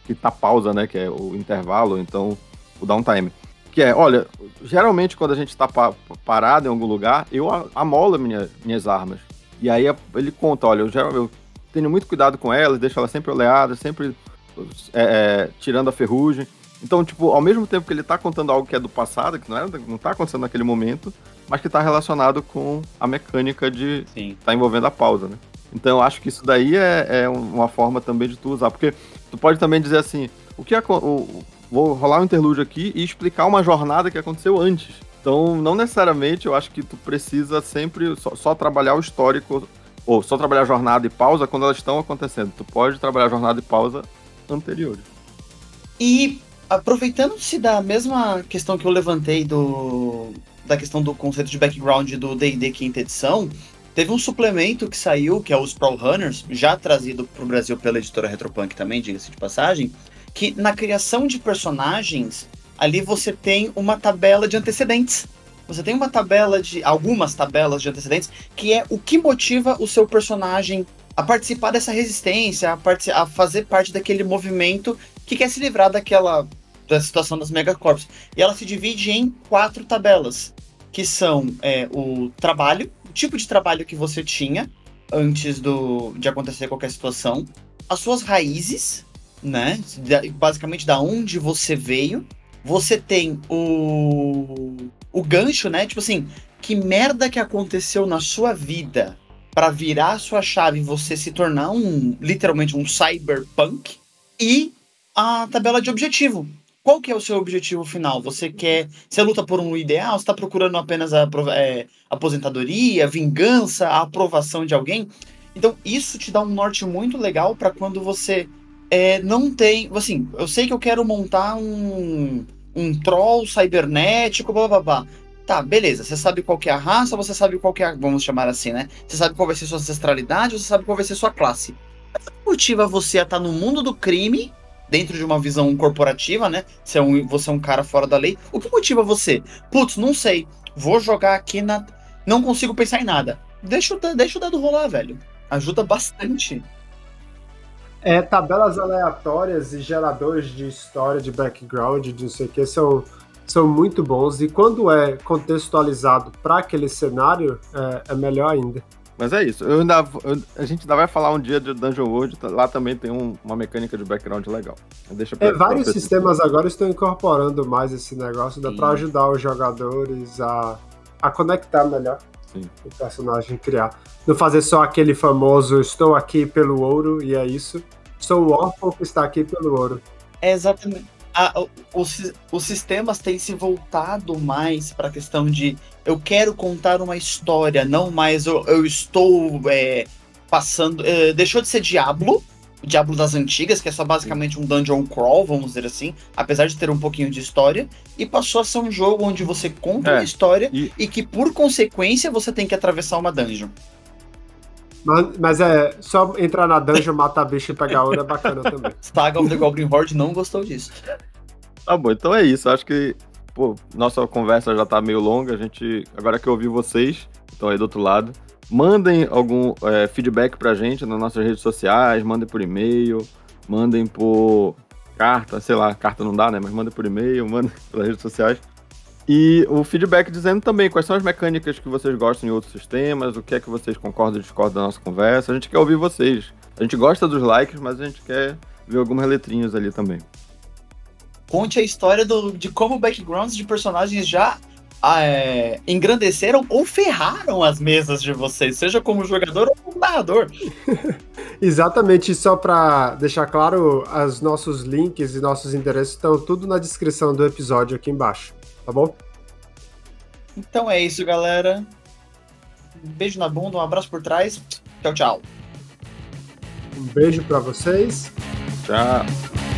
S3: que tá pausa, né? Que é o intervalo, então o downtime. Que é, olha, geralmente quando a gente tá pa parado em algum lugar, eu amolo minha, minhas armas. E aí ele conta, olha, eu, eu tenho muito cuidado com elas, deixo elas sempre oleadas, sempre é, é, tirando a ferrugem. Então, tipo, ao mesmo tempo que ele tá contando algo que é do passado, que não, é, não tá acontecendo naquele momento, mas que tá relacionado com a mecânica de Sim. tá envolvendo a pausa, né? Então eu acho que isso daí é, é uma forma também de tu usar, porque tu pode também dizer assim, o que é, o, vou rolar um interlúdio aqui e explicar uma jornada que aconteceu antes. Então, não necessariamente eu acho que tu precisa sempre só, só trabalhar o histórico, ou só trabalhar jornada e pausa quando elas estão acontecendo. Tu pode trabalhar jornada e pausa anteriores.
S2: E aproveitando-se da mesma questão que eu levantei do da questão do conceito de background do D&D quinta edição, teve um suplemento que saiu, que é o Sprawl Runners, já trazido para o Brasil pela editora Retropunk também, diga-se de passagem, que na criação de personagens, ali você tem uma tabela de antecedentes. Você tem uma tabela de. algumas tabelas de antecedentes, que é o que motiva o seu personagem a participar dessa resistência, a, a fazer parte daquele movimento que quer se livrar daquela da situação das megacorps. E ela se divide em quatro tabelas, que são é, o trabalho o tipo de trabalho que você tinha antes do, de acontecer qualquer situação, as suas raízes, né? Basicamente da onde você veio. Você tem o, o gancho, né? Tipo assim, que merda que aconteceu na sua vida para virar a sua chave e você se tornar um literalmente um cyberpunk e a tabela de objetivo. Qual que é o seu objetivo final? Você quer. Você luta por um ideal? Você está procurando apenas a é, aposentadoria, vingança, a aprovação de alguém? Então, isso te dá um norte muito legal para quando você é, não tem. Assim, eu sei que eu quero montar um, um troll cibernético, blá blá blá. Tá, beleza. Você sabe qual é a raça, você sabe qual é a. Vamos chamar assim, né? Você sabe qual vai ser sua ancestralidade, você sabe qual vai ser sua classe. Motiva você a estar tá no mundo do crime dentro de uma visão corporativa, né? Você é um, você é um cara fora da lei. O que motiva você? Putz, não sei. Vou jogar aqui na. Não consigo pensar em nada. Deixa, deixa o dado rolar, velho. Ajuda bastante.
S1: É, tabelas aleatórias e geradores de história, de background, de não sei o que, são, são muito bons. E quando é contextualizado para aquele cenário, é, é melhor ainda.
S3: Mas é isso. Eu ainda, eu, a gente ainda vai falar um dia de Dungeon World. Tá, lá também tem um, uma mecânica de background legal.
S1: Deixa pra, é, vários pra sistemas agora estão incorporando mais esse negócio. Dá para ajudar os jogadores a, a conectar melhor Sim. o personagem criar. Não fazer só aquele famoso estou aqui pelo ouro e é isso. Sou o órfão que está aqui pelo ouro.
S2: É exatamente a, os, os sistemas têm se voltado mais para a questão de eu quero contar uma história, não mais eu, eu estou é, passando. É, deixou de ser Diablo, o Diablo das antigas, que é só basicamente um dungeon crawl, vamos dizer assim, apesar de ter um pouquinho de história, e passou a ser um jogo onde você conta é, uma história e... e que, por consequência, você tem que atravessar uma dungeon.
S1: Mas, mas, é, só entrar na dungeon, matar bicho e pegar ouro é bacana também. [LAUGHS]
S2: Saga of the Goblin Horde não gostou disso.
S3: Tá bom, então é isso. Acho que, pô, nossa conversa já tá meio longa. A gente, agora que eu ouvi vocês, estão aí do outro lado, mandem algum é, feedback pra gente nas nossas redes sociais, mandem por e-mail, mandem por carta, sei lá, carta não dá, né? Mas mandem por e-mail, [LAUGHS] mandem pelas redes sociais. E o feedback dizendo também quais são as mecânicas que vocês gostam em outros sistemas, o que é que vocês concordam ou discordam da nossa conversa. A gente quer ouvir vocês. A gente gosta dos likes, mas a gente quer ver algumas letrinhas ali também.
S2: Conte a história do, de como backgrounds de personagens já ah, é, engrandeceram ou ferraram as mesas de vocês, seja como jogador ou como narrador. [LAUGHS]
S1: Exatamente, só para deixar claro, os nossos links e nossos endereços estão tudo na descrição do episódio aqui embaixo tá bom?
S2: Então é isso, galera. Um beijo na bunda, um abraço por trás. Tchau, tchau.
S1: Um beijo para vocês.
S3: Tchau.